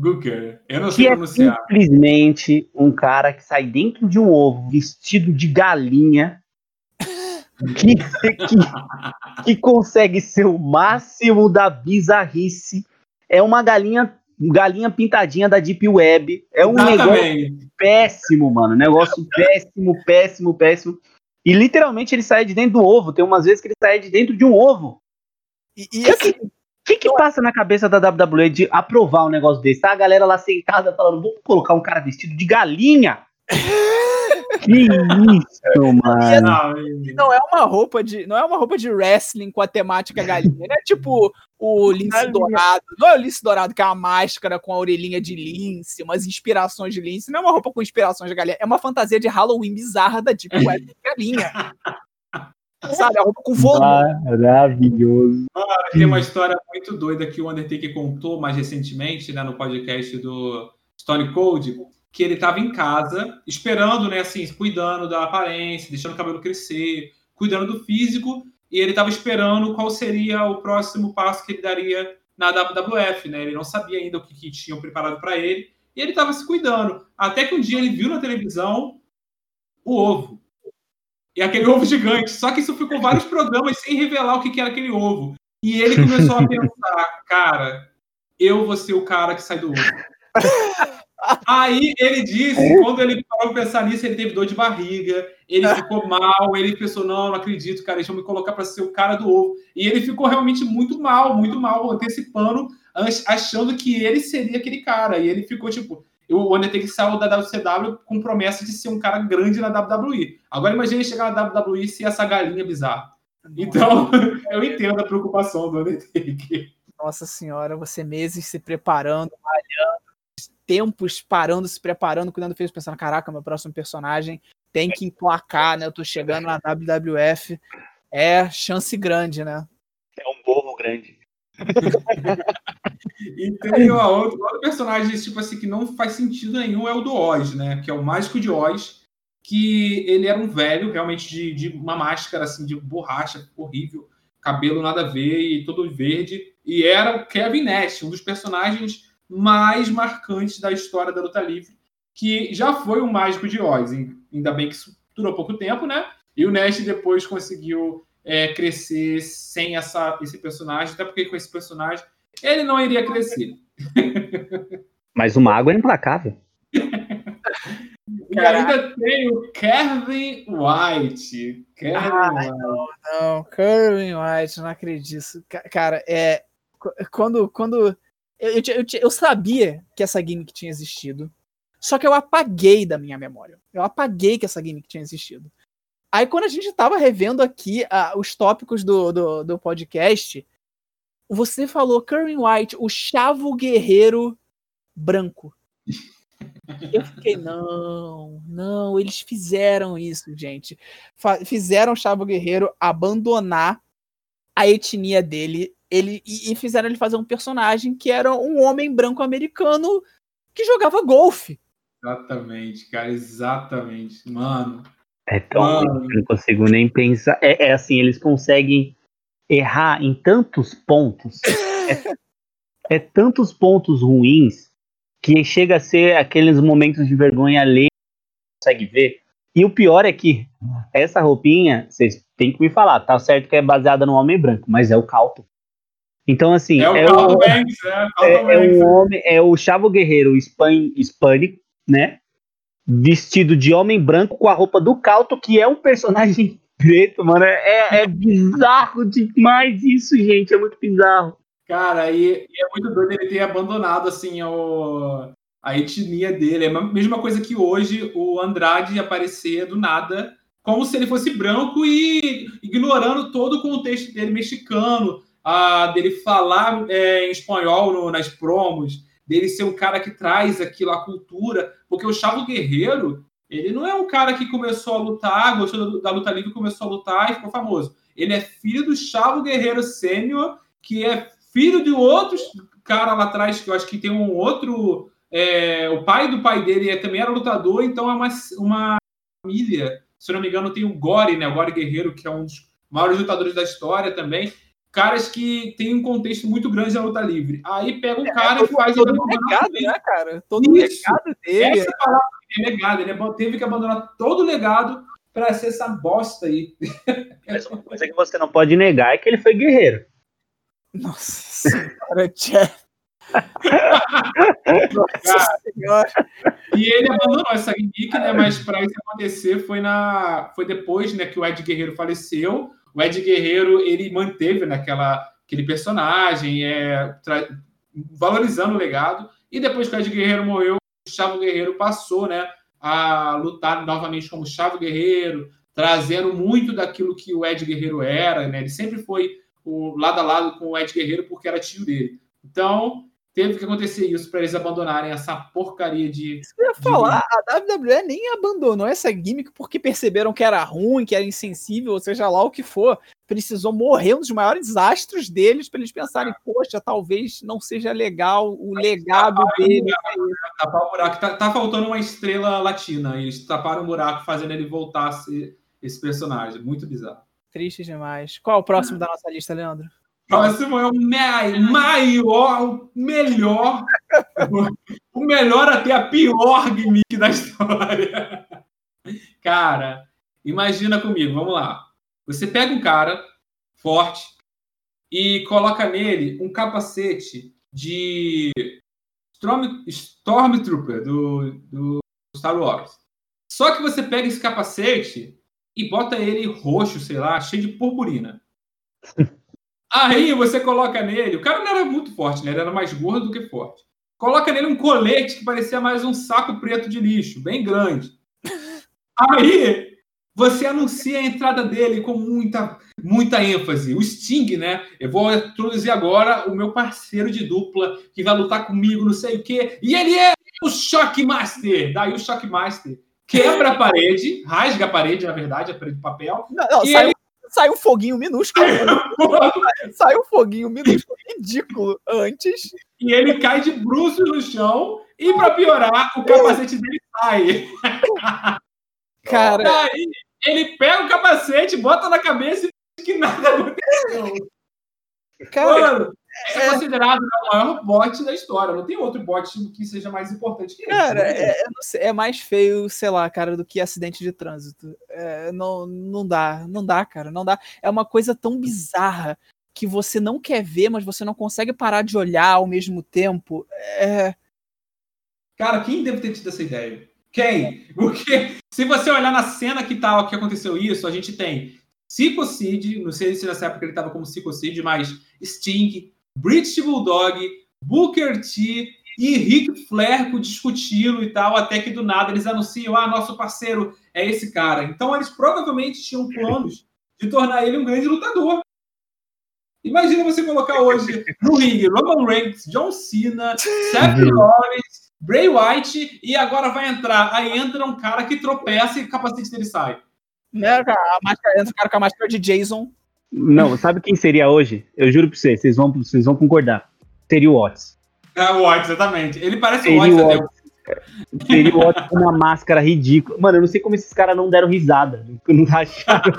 Gooker. Eu não sei que pronunciar. É simplesmente um cara que sai dentro de um ovo vestido de galinha que, que, que consegue ser o máximo da bizarrice. É uma galinha galinha pintadinha da Deep Web. É um Exatamente. negócio péssimo, mano. Negócio péssimo, péssimo, péssimo. E literalmente ele sai de dentro do ovo. Tem umas vezes que ele sai de dentro de um ovo. E, e assim, o que, que passa na cabeça da WWE de aprovar um negócio desse? Tá a galera lá sentada falando, vamos colocar um cara vestido de galinha. que isso, mano. Não, não, é uma roupa de, não é uma roupa de wrestling com a temática galinha, né? Tipo o lince dourado. Não é o lince dourado que é uma máscara com a orelhinha de lince, umas inspirações de lince. Não é uma roupa com inspirações de galinha, é uma fantasia de Halloween bizarra da Deep Web de galinha. Sabe? A roupa com volume. Maravilhoso. Ah, tem uma história muito doida que o Undertaker contou mais recentemente, né, no podcast do Stone Cold, que ele estava em casa, esperando, né, assim, cuidando da aparência, deixando o cabelo crescer, cuidando do físico, e ele estava esperando qual seria o próximo passo que ele daria na WWF, né? Ele não sabia ainda o que, que tinham preparado para ele, e ele estava se cuidando. Até que um dia ele viu na televisão o ovo. E aquele ovo gigante. Só que isso ficou vários programas sem revelar o que era aquele ovo. E ele começou a pensar, cara, eu vou ser o cara que sai do ovo. Aí ele disse, quando ele parou pra pensar nisso, ele teve dor de barriga, ele ficou mal, ele pensou, não, não acredito, cara, deixa eu me colocar para ser o cara do ovo. E ele ficou realmente muito mal, muito mal, antecipando, achando que ele seria aquele cara. E ele ficou tipo, o Undertaker saiu da WCW com promessa de ser um cara grande na WWE. Agora imagine chegar na WWE e ser essa galinha bizarra. Então, eu entendo a preocupação do Undertaker. Nossa senhora, você meses se preparando, malhando, tempos parando, se preparando, cuidando do fez, pensando, caraca, meu próximo personagem tem que emplacar, né? Eu tô chegando na WWF. É chance grande, né? É um borro grande. E tem uma outro, outro personagem tipo assim que não faz sentido nenhum é o do Oz, né? Que é o mágico de Oz, que ele era um velho, realmente de, de uma máscara assim de borracha horrível, cabelo nada a ver e todo verde, e era o Kevin Nash, um dos personagens mais marcantes da história da luta livre, que já foi o mágico de Oz. Ainda bem que isso durou pouco tempo, né? E o Nash depois conseguiu é, crescer sem essa, esse personagem, até porque com esse personagem ele não iria crescer. Mas o mago é implacável. e ainda tem o Kevin White. Kevin ah, White. Não, não, Kevin White, não acredito. Cara, é. Quando. quando eu, eu, eu, eu sabia que essa gimmick tinha existido. Só que eu apaguei da minha memória. Eu apaguei que essa gimmick tinha existido. Aí quando a gente tava revendo aqui uh, os tópicos do, do, do, podcast, você falou Curry White, o chavo guerreiro branco. Eu fiquei, não, não, eles fizeram isso, gente. Fizeram o Chavo Guerreiro abandonar a etnia dele ele, e, e fizeram ele fazer um personagem que era um homem branco americano que jogava golfe. Exatamente, cara, exatamente. Mano. É tão Mano. não consigo nem pensar. É, é, assim, eles conseguem errar em tantos pontos. é, é, tantos pontos ruins que chega a ser aqueles momentos de vergonha que consegue ver. E o pior é que essa roupinha, vocês têm que me falar, tá certo que é baseada no homem branco, mas é o Calto. Então, assim. É o, é o, Banks, é, é, é, um homem, é o Chavo Guerreiro hispânico, né? Vestido de homem branco com a roupa do Calto, que é um personagem preto, mano. É, é bizarro demais isso, gente. É muito bizarro. Cara, e, e, é muito doido ele ter abandonado, assim, o, a etnia dele. É a mesma coisa que hoje o Andrade aparecer do nada, como se ele fosse branco e ignorando todo o contexto dele mexicano, a, dele falar é, em espanhol no, nas promos, dele ser um cara que traz aquilo, a cultura, porque o Chavo Guerreiro, ele não é um cara que começou a lutar, gostou da, da luta livre, começou a lutar e ficou famoso. Ele é filho do Chavo Guerreiro Sênior, que é filho de outros cara lá atrás, que eu acho que tem um outro. É, o pai do pai dele também era lutador, então é uma, uma família. Se eu não me engano, tem o Gore, né? O Gore Guerreiro, que é um dos maiores lutadores da história também caras que têm um contexto muito grande na luta livre. Aí pega um é, cara e faz todo o legado, né, cara? Todo o legado dele. Essa palavra é legado. Ele teve que abandonar todo o legado para ser essa bosta aí. Mas uma coisa que você não pode negar é que ele foi guerreiro. Nossa senhora, Jeff. Nossa senhora. E ele abandonou essa gimmick, né? Mas para isso acontecer foi na, foi depois, né, que o Ed Guerreiro faleceu o Ed Guerreiro ele manteve naquela aquele personagem, é, valorizando o legado. E depois que o Ed Guerreiro morreu, o Chavo Guerreiro passou né, a lutar novamente como Chavo Guerreiro, trazendo muito daquilo que o Ed Guerreiro era. Né? Ele sempre foi o lado a lado com o Ed Guerreiro porque era tio dele. Então, teve que acontecer isso para eles abandonarem essa porcaria de. Isso eu ia falar, de... a WWE nem abandonou essa gimmick porque perceberam que era ruim, que era insensível, ou seja lá o que for. Precisou morrer um dos maiores astros deles para eles pensarem, poxa, talvez não seja legal o legado tá dele. Tapar o buraco. Tá, tá, faltando uma estrela latina. Eles taparam o buraco fazendo ele voltar a ser esse personagem. Muito bizarro. Triste demais. Qual é o próximo da nossa lista, Leandro? Próximo é o maior, o melhor, o melhor até a pior gimmick da história. Cara, imagina comigo, vamos lá. Você pega um cara forte e coloca nele um capacete de Storm, Stormtrooper do, do Star Wars. Só que você pega esse capacete e bota ele roxo, sei lá, cheio de purpurina. Aí você coloca nele, o cara não era muito forte, né? Ele era mais gordo do que forte. Coloca nele um colete que parecia mais um saco preto de lixo, bem grande. Aí você anuncia a entrada dele com muita, muita ênfase. O Sting, né? Eu vou introduzir agora o meu parceiro de dupla que vai lutar comigo, não sei o quê. E ele é o Shockmaster. Daí o Shockmaster quebra a parede, rasga a parede, na verdade, a parede de papel. Não, não, e ele Saiu um foguinho minúsculo. Saiu um foguinho minúsculo, ridículo, antes. E ele cai de bruços no chão. E para piorar, o capacete dele sai. Cara. Daí, ele pega o capacete, bota na cabeça e diz que nada aconteceu. Cara, Mano, é, é considerado o maior bot da história. Não tem outro bot que seja mais importante que ele. Cara, é, sei, é, mais feio, sei lá, cara, do que acidente de trânsito. É, não, não dá, não dá, cara, não dá. É uma coisa tão bizarra que você não quer ver, mas você não consegue parar de olhar ao mesmo tempo. É... Cara, quem deve ter tido essa ideia? Quem? Porque se você olhar na cena que tal tá, que aconteceu isso, a gente tem Cid, não sei se nessa época ele estava como Cid, mas Sting, British Bulldog, Booker T e Rick Flair discutindo e tal, até que do nada eles anunciam: ah, nosso parceiro é esse cara. Então eles provavelmente tinham planos de tornar ele um grande lutador. Imagina você colocar hoje no ringue Roman Reigns, John Cena, Seth. Rollins, Bray White e agora vai entrar. Aí entra um cara que tropeça e o capacete dele sai. Né, a máscara, entra o cara com a máscara de Jason. Não, sabe quem seria hoje? Eu juro pra vocês, vocês vão, vocês vão concordar. Seria o Watts. É o Watts, exatamente. Ele parece seria o Watts. Watts. Seria o Watts com uma máscara ridícula. Mano, eu não sei como esses caras não deram risada. Eu não acharam.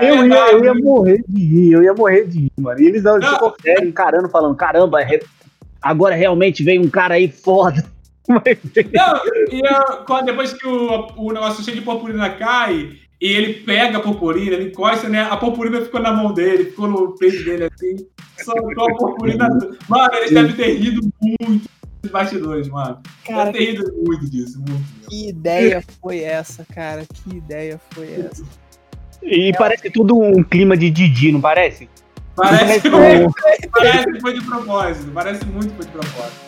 eu, ia, eu ia morrer de rir, eu ia morrer de rir, mano. E eles não, eles ficam sério, encarando, falando: caramba, agora realmente vem um cara aí foda. Não, e a, depois que o, o negócio cheio de purpurina cai, e ele pega a purpurina, ele encosta, né? A purpurina ficou na mão dele, ficou no peito dele assim. Só a purpurina. Mano, eles devem ter rido muito dos bastidores, mano. Cara, Deve ter rido muito disso, muito. Que ideia foi essa, cara? Que ideia foi essa? E é parece tudo um clima de Didi, não parece? Parece, parece, parece que foi de propósito. Parece muito que foi de propósito.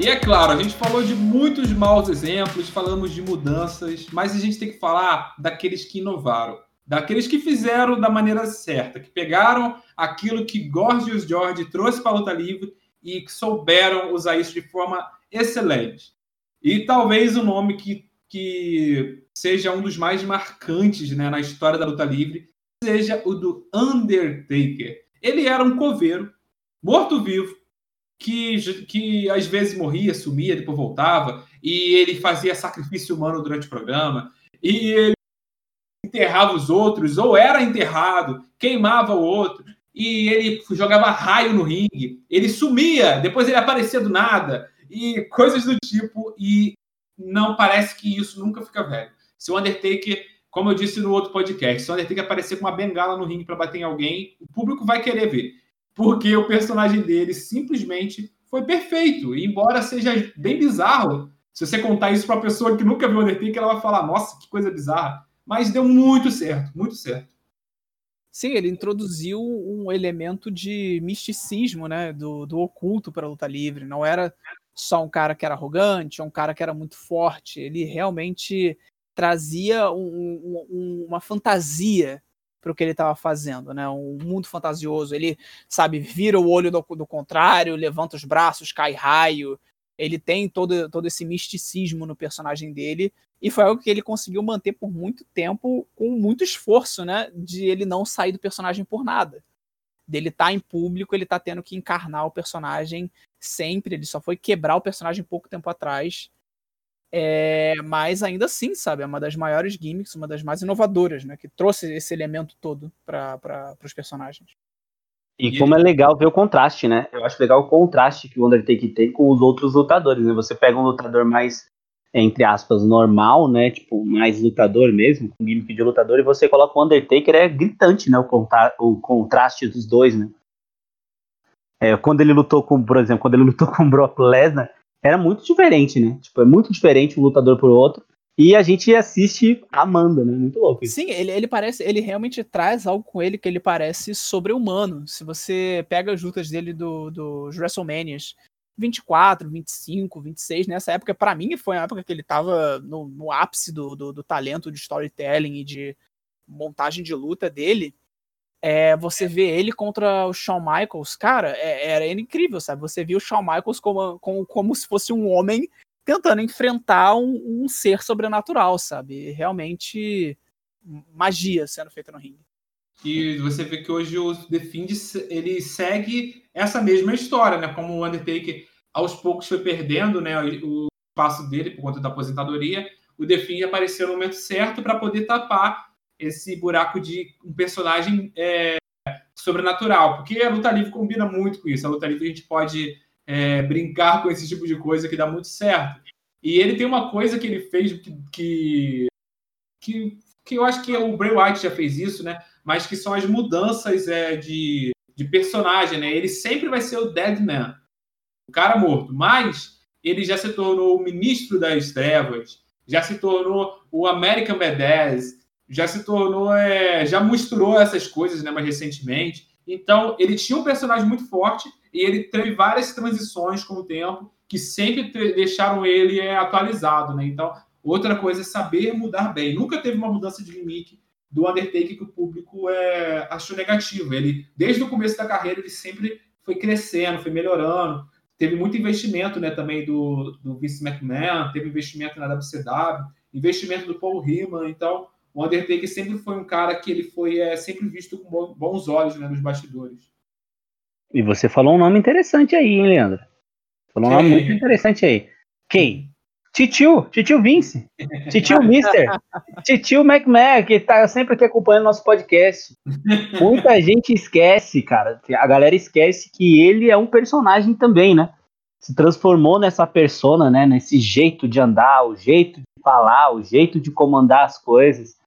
E é claro, a gente falou de muitos maus exemplos, falamos de mudanças, mas a gente tem que falar daqueles que inovaram, daqueles que fizeram da maneira certa, que pegaram aquilo que Gorgeous George trouxe para a luta livre e que souberam usar isso de forma excelente. E talvez o nome que, que seja um dos mais marcantes né, na história da luta livre seja o do Undertaker. Ele era um coveiro, morto-vivo, que, que às vezes morria, sumia, depois voltava, e ele fazia sacrifício humano durante o programa, e ele enterrava os outros, ou era enterrado, queimava o outro, e ele jogava raio no ringue, ele sumia, depois ele aparecia do nada, e coisas do tipo, e não parece que isso nunca fica velho. Se o Undertaker, como eu disse no outro podcast, se o Undertaker aparecer com uma bengala no ringue para bater em alguém, o público vai querer ver porque o personagem dele simplesmente foi perfeito. E embora seja bem bizarro, se você contar isso para uma pessoa que nunca viu Undertaker, ela vai falar: nossa, que coisa bizarra. Mas deu muito certo, muito certo. Sim, ele introduziu um elemento de misticismo, né, do, do oculto para a luta livre. Não era só um cara que era arrogante, um cara que era muito forte. Ele realmente trazia um, um, uma fantasia para o que ele estava fazendo, né? Um mundo fantasioso. Ele, sabe, vira o olho do, do, contrário, levanta os braços, cai raio. Ele tem todo, todo esse misticismo no personagem dele. E foi algo que ele conseguiu manter por muito tempo, com muito esforço, né? De ele não sair do personagem por nada. Dele estar tá em público, ele tá tendo que encarnar o personagem sempre. Ele só foi quebrar o personagem pouco tempo atrás. É, mas ainda assim, sabe, é uma das maiores gimmicks, uma das mais inovadoras, né? Que trouxe esse elemento todo para os personagens. E como é legal ver o contraste, né? Eu acho legal o contraste que o Undertaker tem com os outros lutadores, né? Você pega um lutador mais, entre aspas, normal, né? Tipo, mais lutador mesmo, com gimmick de lutador, e você coloca o Undertaker, é gritante, né? O, contra o contraste dos dois, né? É, quando ele lutou com, por exemplo, quando ele lutou com o Brock Lesnar, era muito diferente, né? Tipo, é muito diferente um lutador pro outro. E a gente assiste amando, né? Muito louco. Isso. Sim, ele, ele parece, ele realmente traz algo com ele que ele parece sobre-humano. Se você pega as lutas dele do, dos WrestleManias 24, 25, 26, nessa época, para mim, foi a época que ele tava no, no ápice do, do, do talento de storytelling e de montagem de luta dele é, você vê ele contra o Shawn Michaels, cara, é, era incrível, sabe? Você viu o Shawn Michaels como, como, como se fosse um homem tentando enfrentar um, um ser sobrenatural, sabe? Realmente magia sendo feita no ringue. E você vê que hoje o The Fiend, ele segue essa mesma história, né? Como o Undertaker aos poucos foi perdendo né, o espaço dele por conta da aposentadoria. O Defin apareceu no momento certo para poder tapar esse buraco de um personagem é, sobrenatural, porque a luta livre combina muito com isso. A luta livre a gente pode é, brincar com esse tipo de coisa que dá muito certo. E ele tem uma coisa que ele fez que, que, que, que eu acho que o Bray Wyatt já fez isso, né? Mas que são as mudanças é, de, de personagem, né? Ele sempre vai ser o Dead Man, o cara morto, mas ele já se tornou o ministro das trevas, já se tornou o American Badass, já se tornou, é, já misturou essas coisas né, mais recentemente. Então, ele tinha um personagem muito forte e ele teve várias transições com o tempo que sempre deixaram ele é, atualizado. Né? Então, outra coisa é saber mudar bem. Nunca teve uma mudança de gimmick do Undertaker que o público é, achou negativo. Ele, desde o começo da carreira, ele sempre foi crescendo, foi melhorando. Teve muito investimento né, também do, do Vince McMahon, teve investimento na WCW, investimento do Paul Heyman. Então, o Undertaker sempre foi um cara que ele foi é, sempre visto com bons olhos né, nos bastidores. E você falou um nome interessante aí, hein, Leandro? Falou um nome muito interessante aí. Quem? Titio, Titio Vince, Titio Mister, Titio McMahon, que tá sempre aqui acompanhando nosso podcast. Muita gente esquece, cara. A galera esquece que ele é um personagem também, né? Se transformou nessa persona, né? Nesse jeito de andar, o jeito de falar, o jeito de comandar as coisas.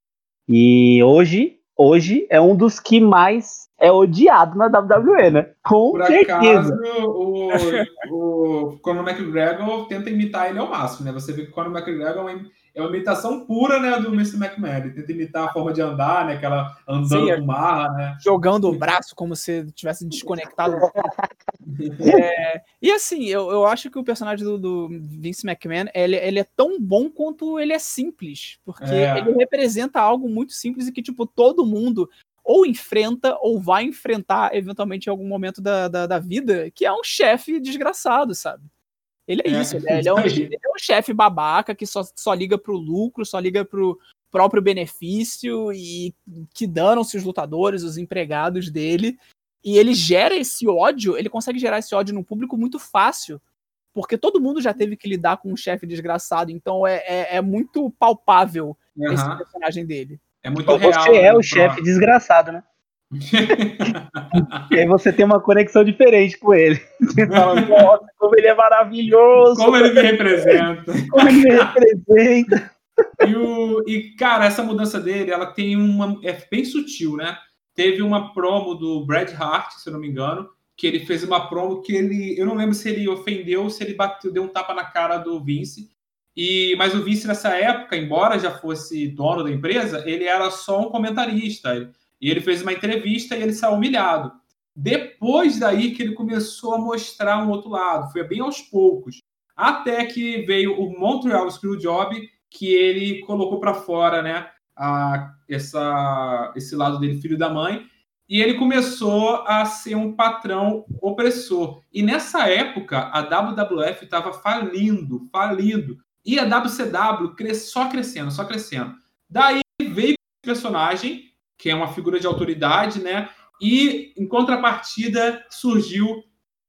E hoje, hoje é um dos que mais é odiado na WWE, né? Com Por certeza. Acaso, o, o Conor McGregor tenta imitar ele ao máximo, né? Você vê que o Conor McGregor é uma, é uma imitação pura, né, do Mr. McMahon. Ele tenta imitar a forma de andar, né? Aquela andando Sim, com marra, né? Jogando o braço como se tivesse desconectado. é, e assim, eu, eu acho que o personagem do, do Vince McMahon, ele, ele é tão bom quanto ele é simples. Porque é. ele representa algo muito simples e que, tipo, todo mundo ou enfrenta ou vai enfrentar eventualmente em algum momento da, da, da vida, que é um chefe desgraçado, sabe? Ele é, é isso, ele é, ele é um, é um chefe babaca que só, só liga pro lucro, só liga pro próprio benefício e que danam-se os lutadores, os empregados dele. E ele gera esse ódio, ele consegue gerar esse ódio no público muito fácil, porque todo mundo já teve que lidar com um chefe desgraçado, então é, é, é muito palpável uhum. esse personagem dele. É muito então, real. Você é né, o chefe desgraçado, né? E aí você tem uma conexão diferente com ele. Você fala, nossa, como ele é maravilhoso. Como ele me representa. Como ele me representa. E, o, e, cara, essa mudança dele, ela tem uma. É bem sutil, né? Teve uma promo do Brad Hart, se eu não me engano, que ele fez uma promo que ele. Eu não lembro se ele ofendeu ou se ele bateu, deu um tapa na cara do Vince. E, mas o Vince, nessa época, embora já fosse dono da empresa, ele era só um comentarista. E ele fez uma entrevista e ele saiu humilhado. Depois daí que ele começou a mostrar um outro lado, foi bem aos poucos. Até que veio o Montreal Screwjob, que ele colocou para fora né, a, essa, esse lado dele, filho da mãe, e ele começou a ser um patrão opressor. E nessa época, a WWF estava falindo, falindo. E a WCW só crescendo, só crescendo. Daí veio o personagem, que é uma figura de autoridade, né? E em contrapartida surgiu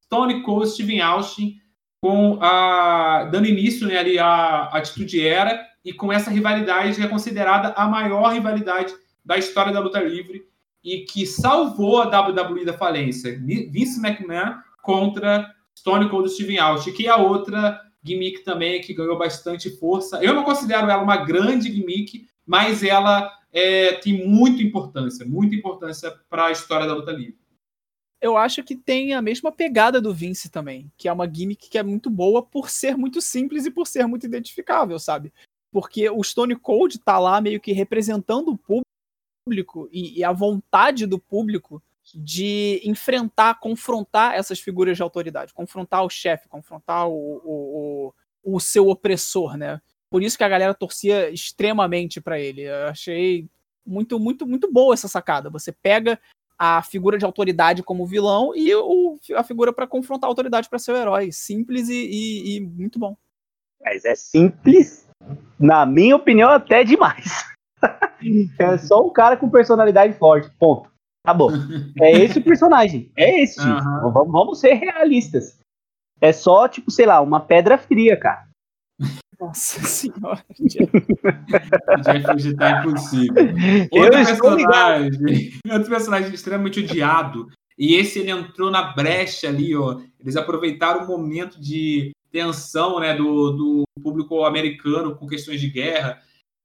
Tony Cole, Steven Austin, com a dando início né, ali à Atitude Era e com essa rivalidade que é considerada a maior rivalidade da história da luta livre e que salvou a WWE da falência. Vince McMahon contra Stone Cold Steven Austin, que é a outra gimmick também que ganhou bastante força. Eu não considero ela uma grande gimmick, mas ela é, tem muita importância, muita importância para a história da luta livre. Eu acho que tem a mesma pegada do Vince também, que é uma gimmick que é muito boa por ser muito simples e por ser muito identificável, sabe? Porque o Stone Cold tá lá meio que representando o público e, e a vontade do público de enfrentar, confrontar essas figuras de autoridade, confrontar o chefe, confrontar o, o, o, o, seu opressor, né? Por isso que a galera torcia extremamente para ele. Eu achei muito, muito, muito boa essa sacada. Você pega a figura de autoridade como vilão e o, a figura para confrontar a autoridade para ser o herói. Simples e, e, e muito bom. Mas é simples, na minha opinião, até demais. é só um cara com personalidade forte. Ponto. Acabou. É esse o personagem. É esse. Uhum. Vamos, vamos ser realistas. É só, tipo, sei lá, uma pedra fria, cara. Nossa senhora. Jeff tá impossível. Outro personagem, outro personagem extremamente odiado. E esse ele entrou na brecha ali, ó. Eles aproveitaram o momento de tensão, né, do, do público americano com questões de guerra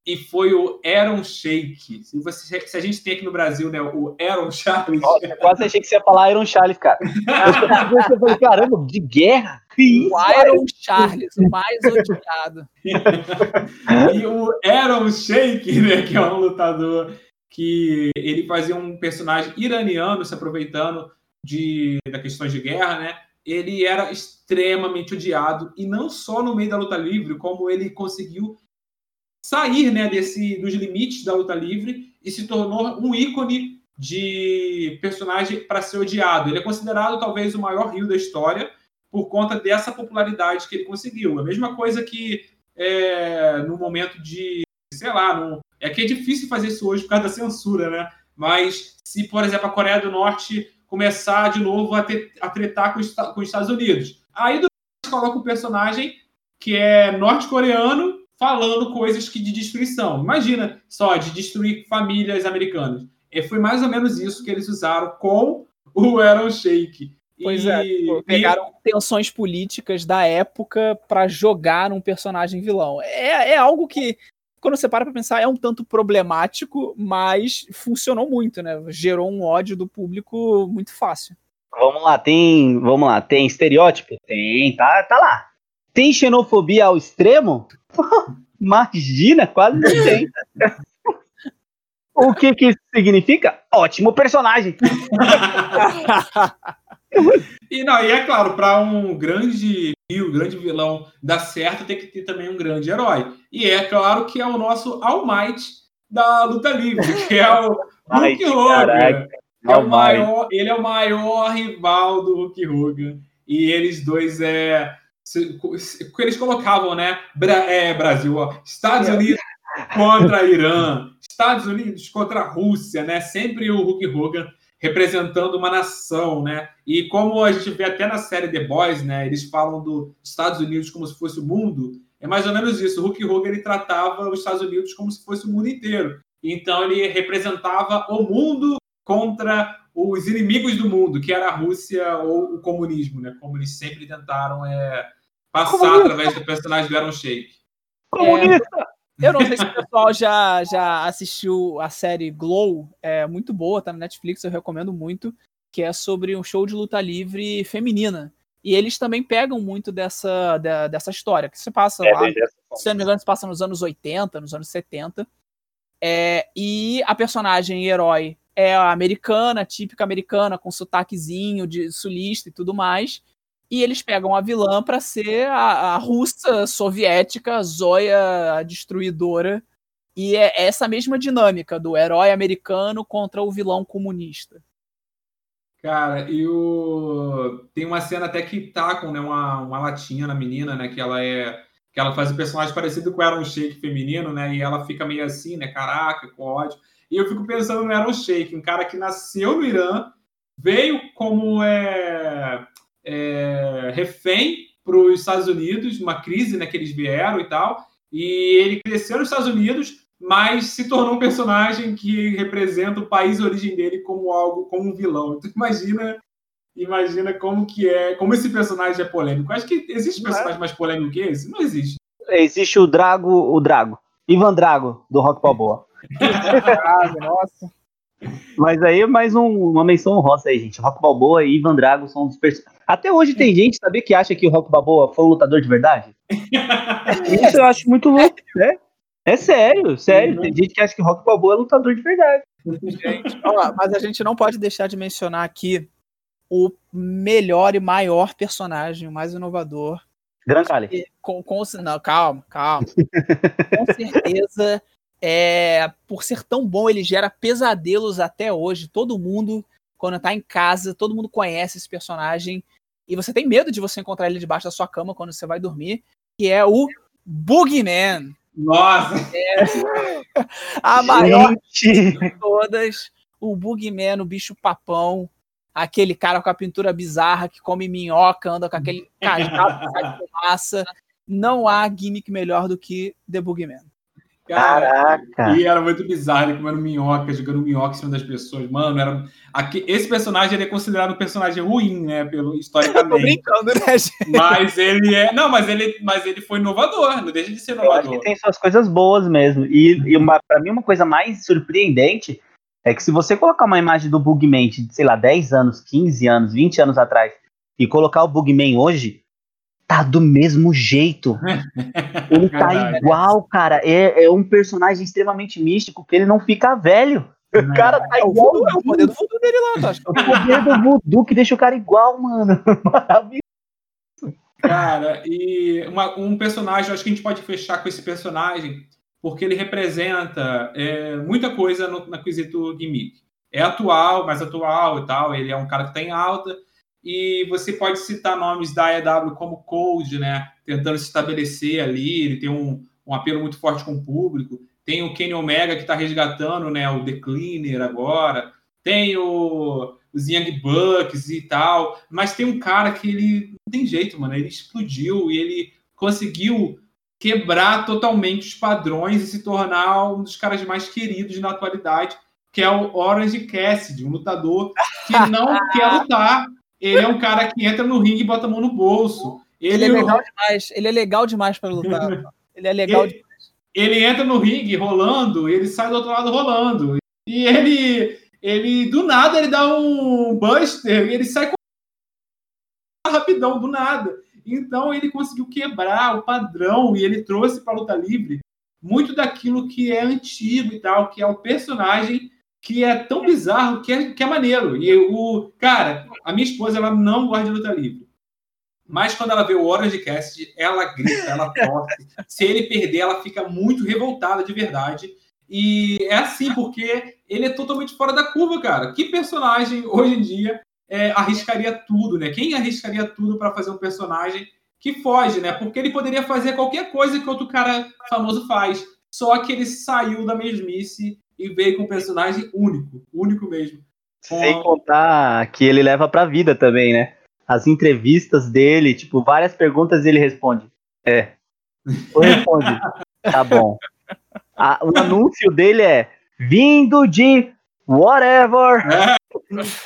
e foi o Aaron Shake. Se, você, se a gente tem aqui no Brasil, né, o Aaron Charles. Nossa, quase achei que você ia falar Aaron Charles, cara. Eu falei, caramba, de guerra? o Aaron Charles, o mais odiado. e o Aaron Shake, né, que é um lutador que ele fazia um personagem iraniano se aproveitando de, da questões de guerra, né? Ele era extremamente odiado e não só no meio da luta livre, como ele conseguiu sair né, desse, dos limites da luta livre e se tornou um ícone de personagem para ser odiado. Ele é considerado talvez o maior rio da história por conta dessa popularidade que ele conseguiu. A mesma coisa que é, no momento de, sei lá, no, é que é difícil fazer isso hoje por causa da censura, né? Mas se, por exemplo, a Coreia do Norte começar de novo a, ter, a tretar com os, com os Estados Unidos, aí do coloca um personagem que é norte-coreano falando coisas que de destruição. Imagina só, de destruir famílias americanas. E foi mais ou menos isso que eles usaram com o Aaron Shake. Pois é, e, é, pegaram e... tensões políticas da época para jogar um personagem vilão. É, é algo que, quando você para pra pensar, é um tanto problemático, mas funcionou muito, né? Gerou um ódio do público muito fácil. Vamos lá, tem. Vamos lá, tem estereótipo? Tem, tá, tá lá. Tem xenofobia ao extremo? Imagina, quase não tem. o que que isso significa? Ótimo personagem. e não, e é claro, para um grande um grande vilão dar certo, tem que ter também um grande herói. E é claro que é o nosso All Might da luta livre, que é o Hulk Hogan. É o maior, ele é o maior rival do Hulk Hogan. E eles dois é eles colocavam, né? É, Brasil, ó, Estados Unidos contra Irã, Estados Unidos contra a Rússia, né? Sempre o Hulk Hogan representando uma nação, né? E como a gente vê até na série The Boys, né? Eles falam dos Estados Unidos como se fosse o mundo. É mais ou menos isso. O Hulk Hogan ele tratava os Estados Unidos como se fosse o mundo inteiro. Então ele representava o mundo contra os inimigos do mundo, que era a Rússia ou o comunismo, né? Como eles sempre tentaram é, passar Comunista. através do personagem do Aaron Shake. Comunista! É, eu não sei se o pessoal já, já assistiu a série Glow, é muito boa, tá na Netflix, eu recomendo muito, que é sobre um show de luta livre feminina. E eles também pegam muito dessa, da, dessa história, que se passa é, lá, se não me engano, se passa nos anos 80, nos anos 70. É, e a personagem herói é a americana, típica americana, com sotaquezinho de sulista e tudo mais e eles pegam a vilã para ser a, a russa soviética, Zoya destruidora. E é essa mesma dinâmica do herói americano contra o vilão comunista. Cara, e o... tem uma cena até que tacam né, uma, uma latinha na menina, né? Que ela é. Que ela faz um personagem parecido com o Aaron Shake feminino, né? E ela fica meio assim, né? Caraca, com ódio. E eu fico pensando no Aaron Shake, um cara que nasceu no Irã, veio como é, é, refém para os Estados Unidos, uma crise né, que eles vieram e tal. E ele cresceu nos Estados Unidos, mas se tornou um personagem que representa o país de origem dele como algo, como um vilão. Então imagina, imagina como que é, como esse personagem é polêmico. Acho que existe personagem é. mais polêmico que esse? Não existe. Existe o Drago, o Drago. Ivan Drago, do Rock Balboa. Nossa. Mas aí mais um, uma menção honrosa aí, gente. Rock Balboa e Ivan Drago são dos personagens. Até hoje tem gente, sabia, que acha que o Rock Balboa foi um lutador de verdade? Isso eu acho muito louco, né? É sério, sério. Uhum. Tem gente que acha que o Rock Balboa é lutador de verdade. Gente, ó, mas a gente não pode deixar de mencionar aqui o melhor e maior personagem, o mais inovador. Gran Cali. Com, com, não, calma, calma. com certeza é, por ser tão bom, ele gera pesadelos até hoje. Todo mundo, quando tá em casa, todo mundo conhece esse personagem. E você tem medo de você encontrar ele debaixo da sua cama quando você vai dormir, que é o Boogeyman. Nossa! É a maior de todas. O Boogeyman, o bicho papão. aquele cara com a pintura bizarra que come minhoca, anda com aquele cajado de fumaça. Não há gimmick melhor do que The Boogeyman. Caraca! E era muito bizarro, ele comendo minhoca, jogando minhoca em cima das pessoas. Mano, era. Aqui, esse personagem ele é considerado um personagem ruim, né? Pelo, historicamente. Tô brincando, né, gente? Mas ele é. Não, mas ele, mas ele foi inovador, não deixa de ser inovador. Eu acho que tem suas coisas boas mesmo. E, e uma, pra mim, uma coisa mais surpreendente é que se você colocar uma imagem do Bugman de, sei lá, 10 anos, 15 anos, 20 anos atrás, e colocar o Bugman hoje, tá do mesmo jeito. Ele tá igual, cara. É, é um personagem extremamente místico que ele não fica velho. O cara tá é igual. O, é o poder do voodoo dele lá, tá? O poder do voodoo que deixa o cara igual, mano. Maravilhoso. Cara, e uma, um personagem, acho que a gente pode fechar com esse personagem, porque ele representa é, muita coisa no, na quesito gimmick. É atual, mais atual e tal. Ele é um cara que tá em alta e você pode citar nomes da AEW como Cold, né? Tentando se estabelecer ali, ele tem um, um apelo muito forte com o público. Tem o Kenny Omega que está resgatando né, o The Cleaner agora. Tem o, os Young Bucks e tal. Mas tem um cara que ele não tem jeito, mano. Ele explodiu e ele conseguiu quebrar totalmente os padrões e se tornar um dos caras mais queridos na atualidade, que é o Orange Cassidy, um lutador que não quer lutar, ele é um cara que entra no ringue e bota a mão no bolso. Ele, ele é legal demais. Ele é legal demais para lutar. Ele é legal ele, demais. Ele entra no ringue rolando, ele sai do outro lado rolando. E ele, ele do nada, ele dá um buster e ele sai rapidão, do nada. Então ele conseguiu quebrar o padrão e ele trouxe para a luta livre muito daquilo que é antigo e tal, que é o personagem que é tão bizarro que é, que é maneiro. E o cara, a minha esposa, ela não gosta de luta livre. Mas quando ela vê o Orange Cast, ela grita, ela torce. Se ele perder, ela fica muito revoltada de verdade. E é assim, porque ele é totalmente fora da curva, cara. Que personagem hoje em dia é, arriscaria tudo, né? Quem arriscaria tudo para fazer um personagem que foge, né? Porque ele poderia fazer qualquer coisa que outro cara famoso faz. Só que ele saiu da mesmice e veio com um personagem único, único mesmo. Com... Sem contar que ele leva pra vida também, né? As entrevistas dele, tipo, várias perguntas e ele responde. É. Ou responde. tá bom. A, o anúncio dele é vindo de whatever, é.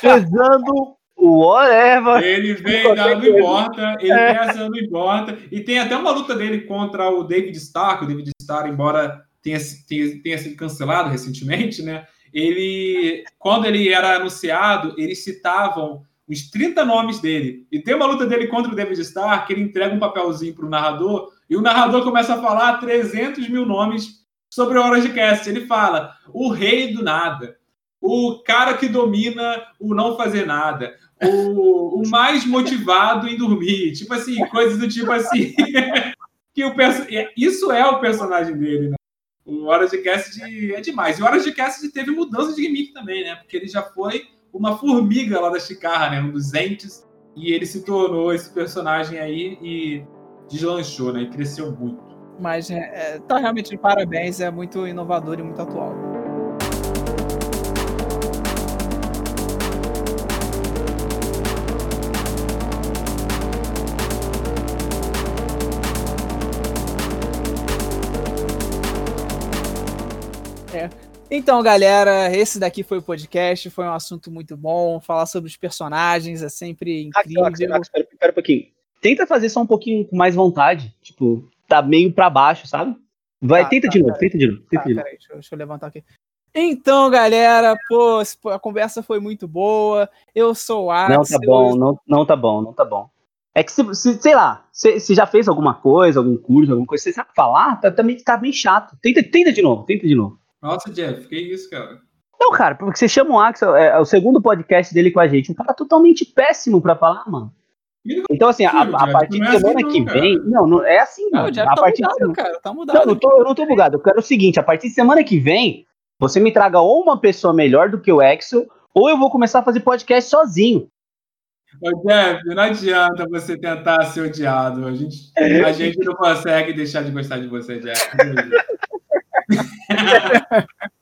pesando whatever. Ele vem dando importa, ele é. pensando importa. E tem até uma luta dele contra o David Stark. O David Stark, embora tenha, tenha, tenha sido cancelado recentemente, né? Ele, quando ele era anunciado, eles citavam uns 30 nomes dele. E tem uma luta dele contra o David Stark, ele entrega um papelzinho para o narrador, e o narrador começa a falar 300 mil nomes sobre o de Cast. Ele fala, o rei do nada, o cara que domina o não fazer nada, o, o mais motivado em dormir. Tipo assim, coisas do tipo assim. que o Isso é o personagem dele, né? O Horas de Cast é demais. E o Horas de Cast teve mudança de gimmick também, né? Porque ele já foi uma formiga lá da Chicarra, né? Um dos entes. E ele se tornou esse personagem aí e deslanchou, né? E cresceu muito. Mas é, é, tá realmente de parabéns, é muito inovador e muito atual. Então, galera, esse daqui foi o podcast, foi um assunto muito bom. Falar sobre os personagens é sempre incrível. Espera, espera um pouquinho. Tenta fazer só um pouquinho com mais vontade. Tipo, tá meio pra baixo, sabe? Vai, tá, tenta, tá, de novo, tenta de novo, tenta tá, de novo. Peraí, deixa, deixa eu levantar aqui. Então, galera, pô, a conversa foi muito boa. Eu sou o Axel. Não tá bom, não, não tá bom, não tá bom. É que se, se sei lá, se, se, já fez alguma coisa, algum curso, alguma coisa, você sabe falar, tá, também tá bem chato. Tenta, tenta de novo, tenta de novo. Nossa, Jeff, que isso, cara? Não, cara, porque você chama o Axel, é, é o segundo podcast dele com a gente, um cara totalmente péssimo pra falar, mano. Então, assim, a, a partir de é semana assim, que não, vem. Não, não é assim, não. Não, o Jeff a tá partir mudado, de... cara. Tá mudado. Não, não tô, eu não tô bugado. Eu quero o seguinte: a partir de semana que vem, você me traga ou uma pessoa melhor do que o Axel, ou eu vou começar a fazer podcast sozinho. Ô, Jeff, não adianta você tentar ser odiado. A gente, a gente não consegue deixar de gostar de você, Jeff.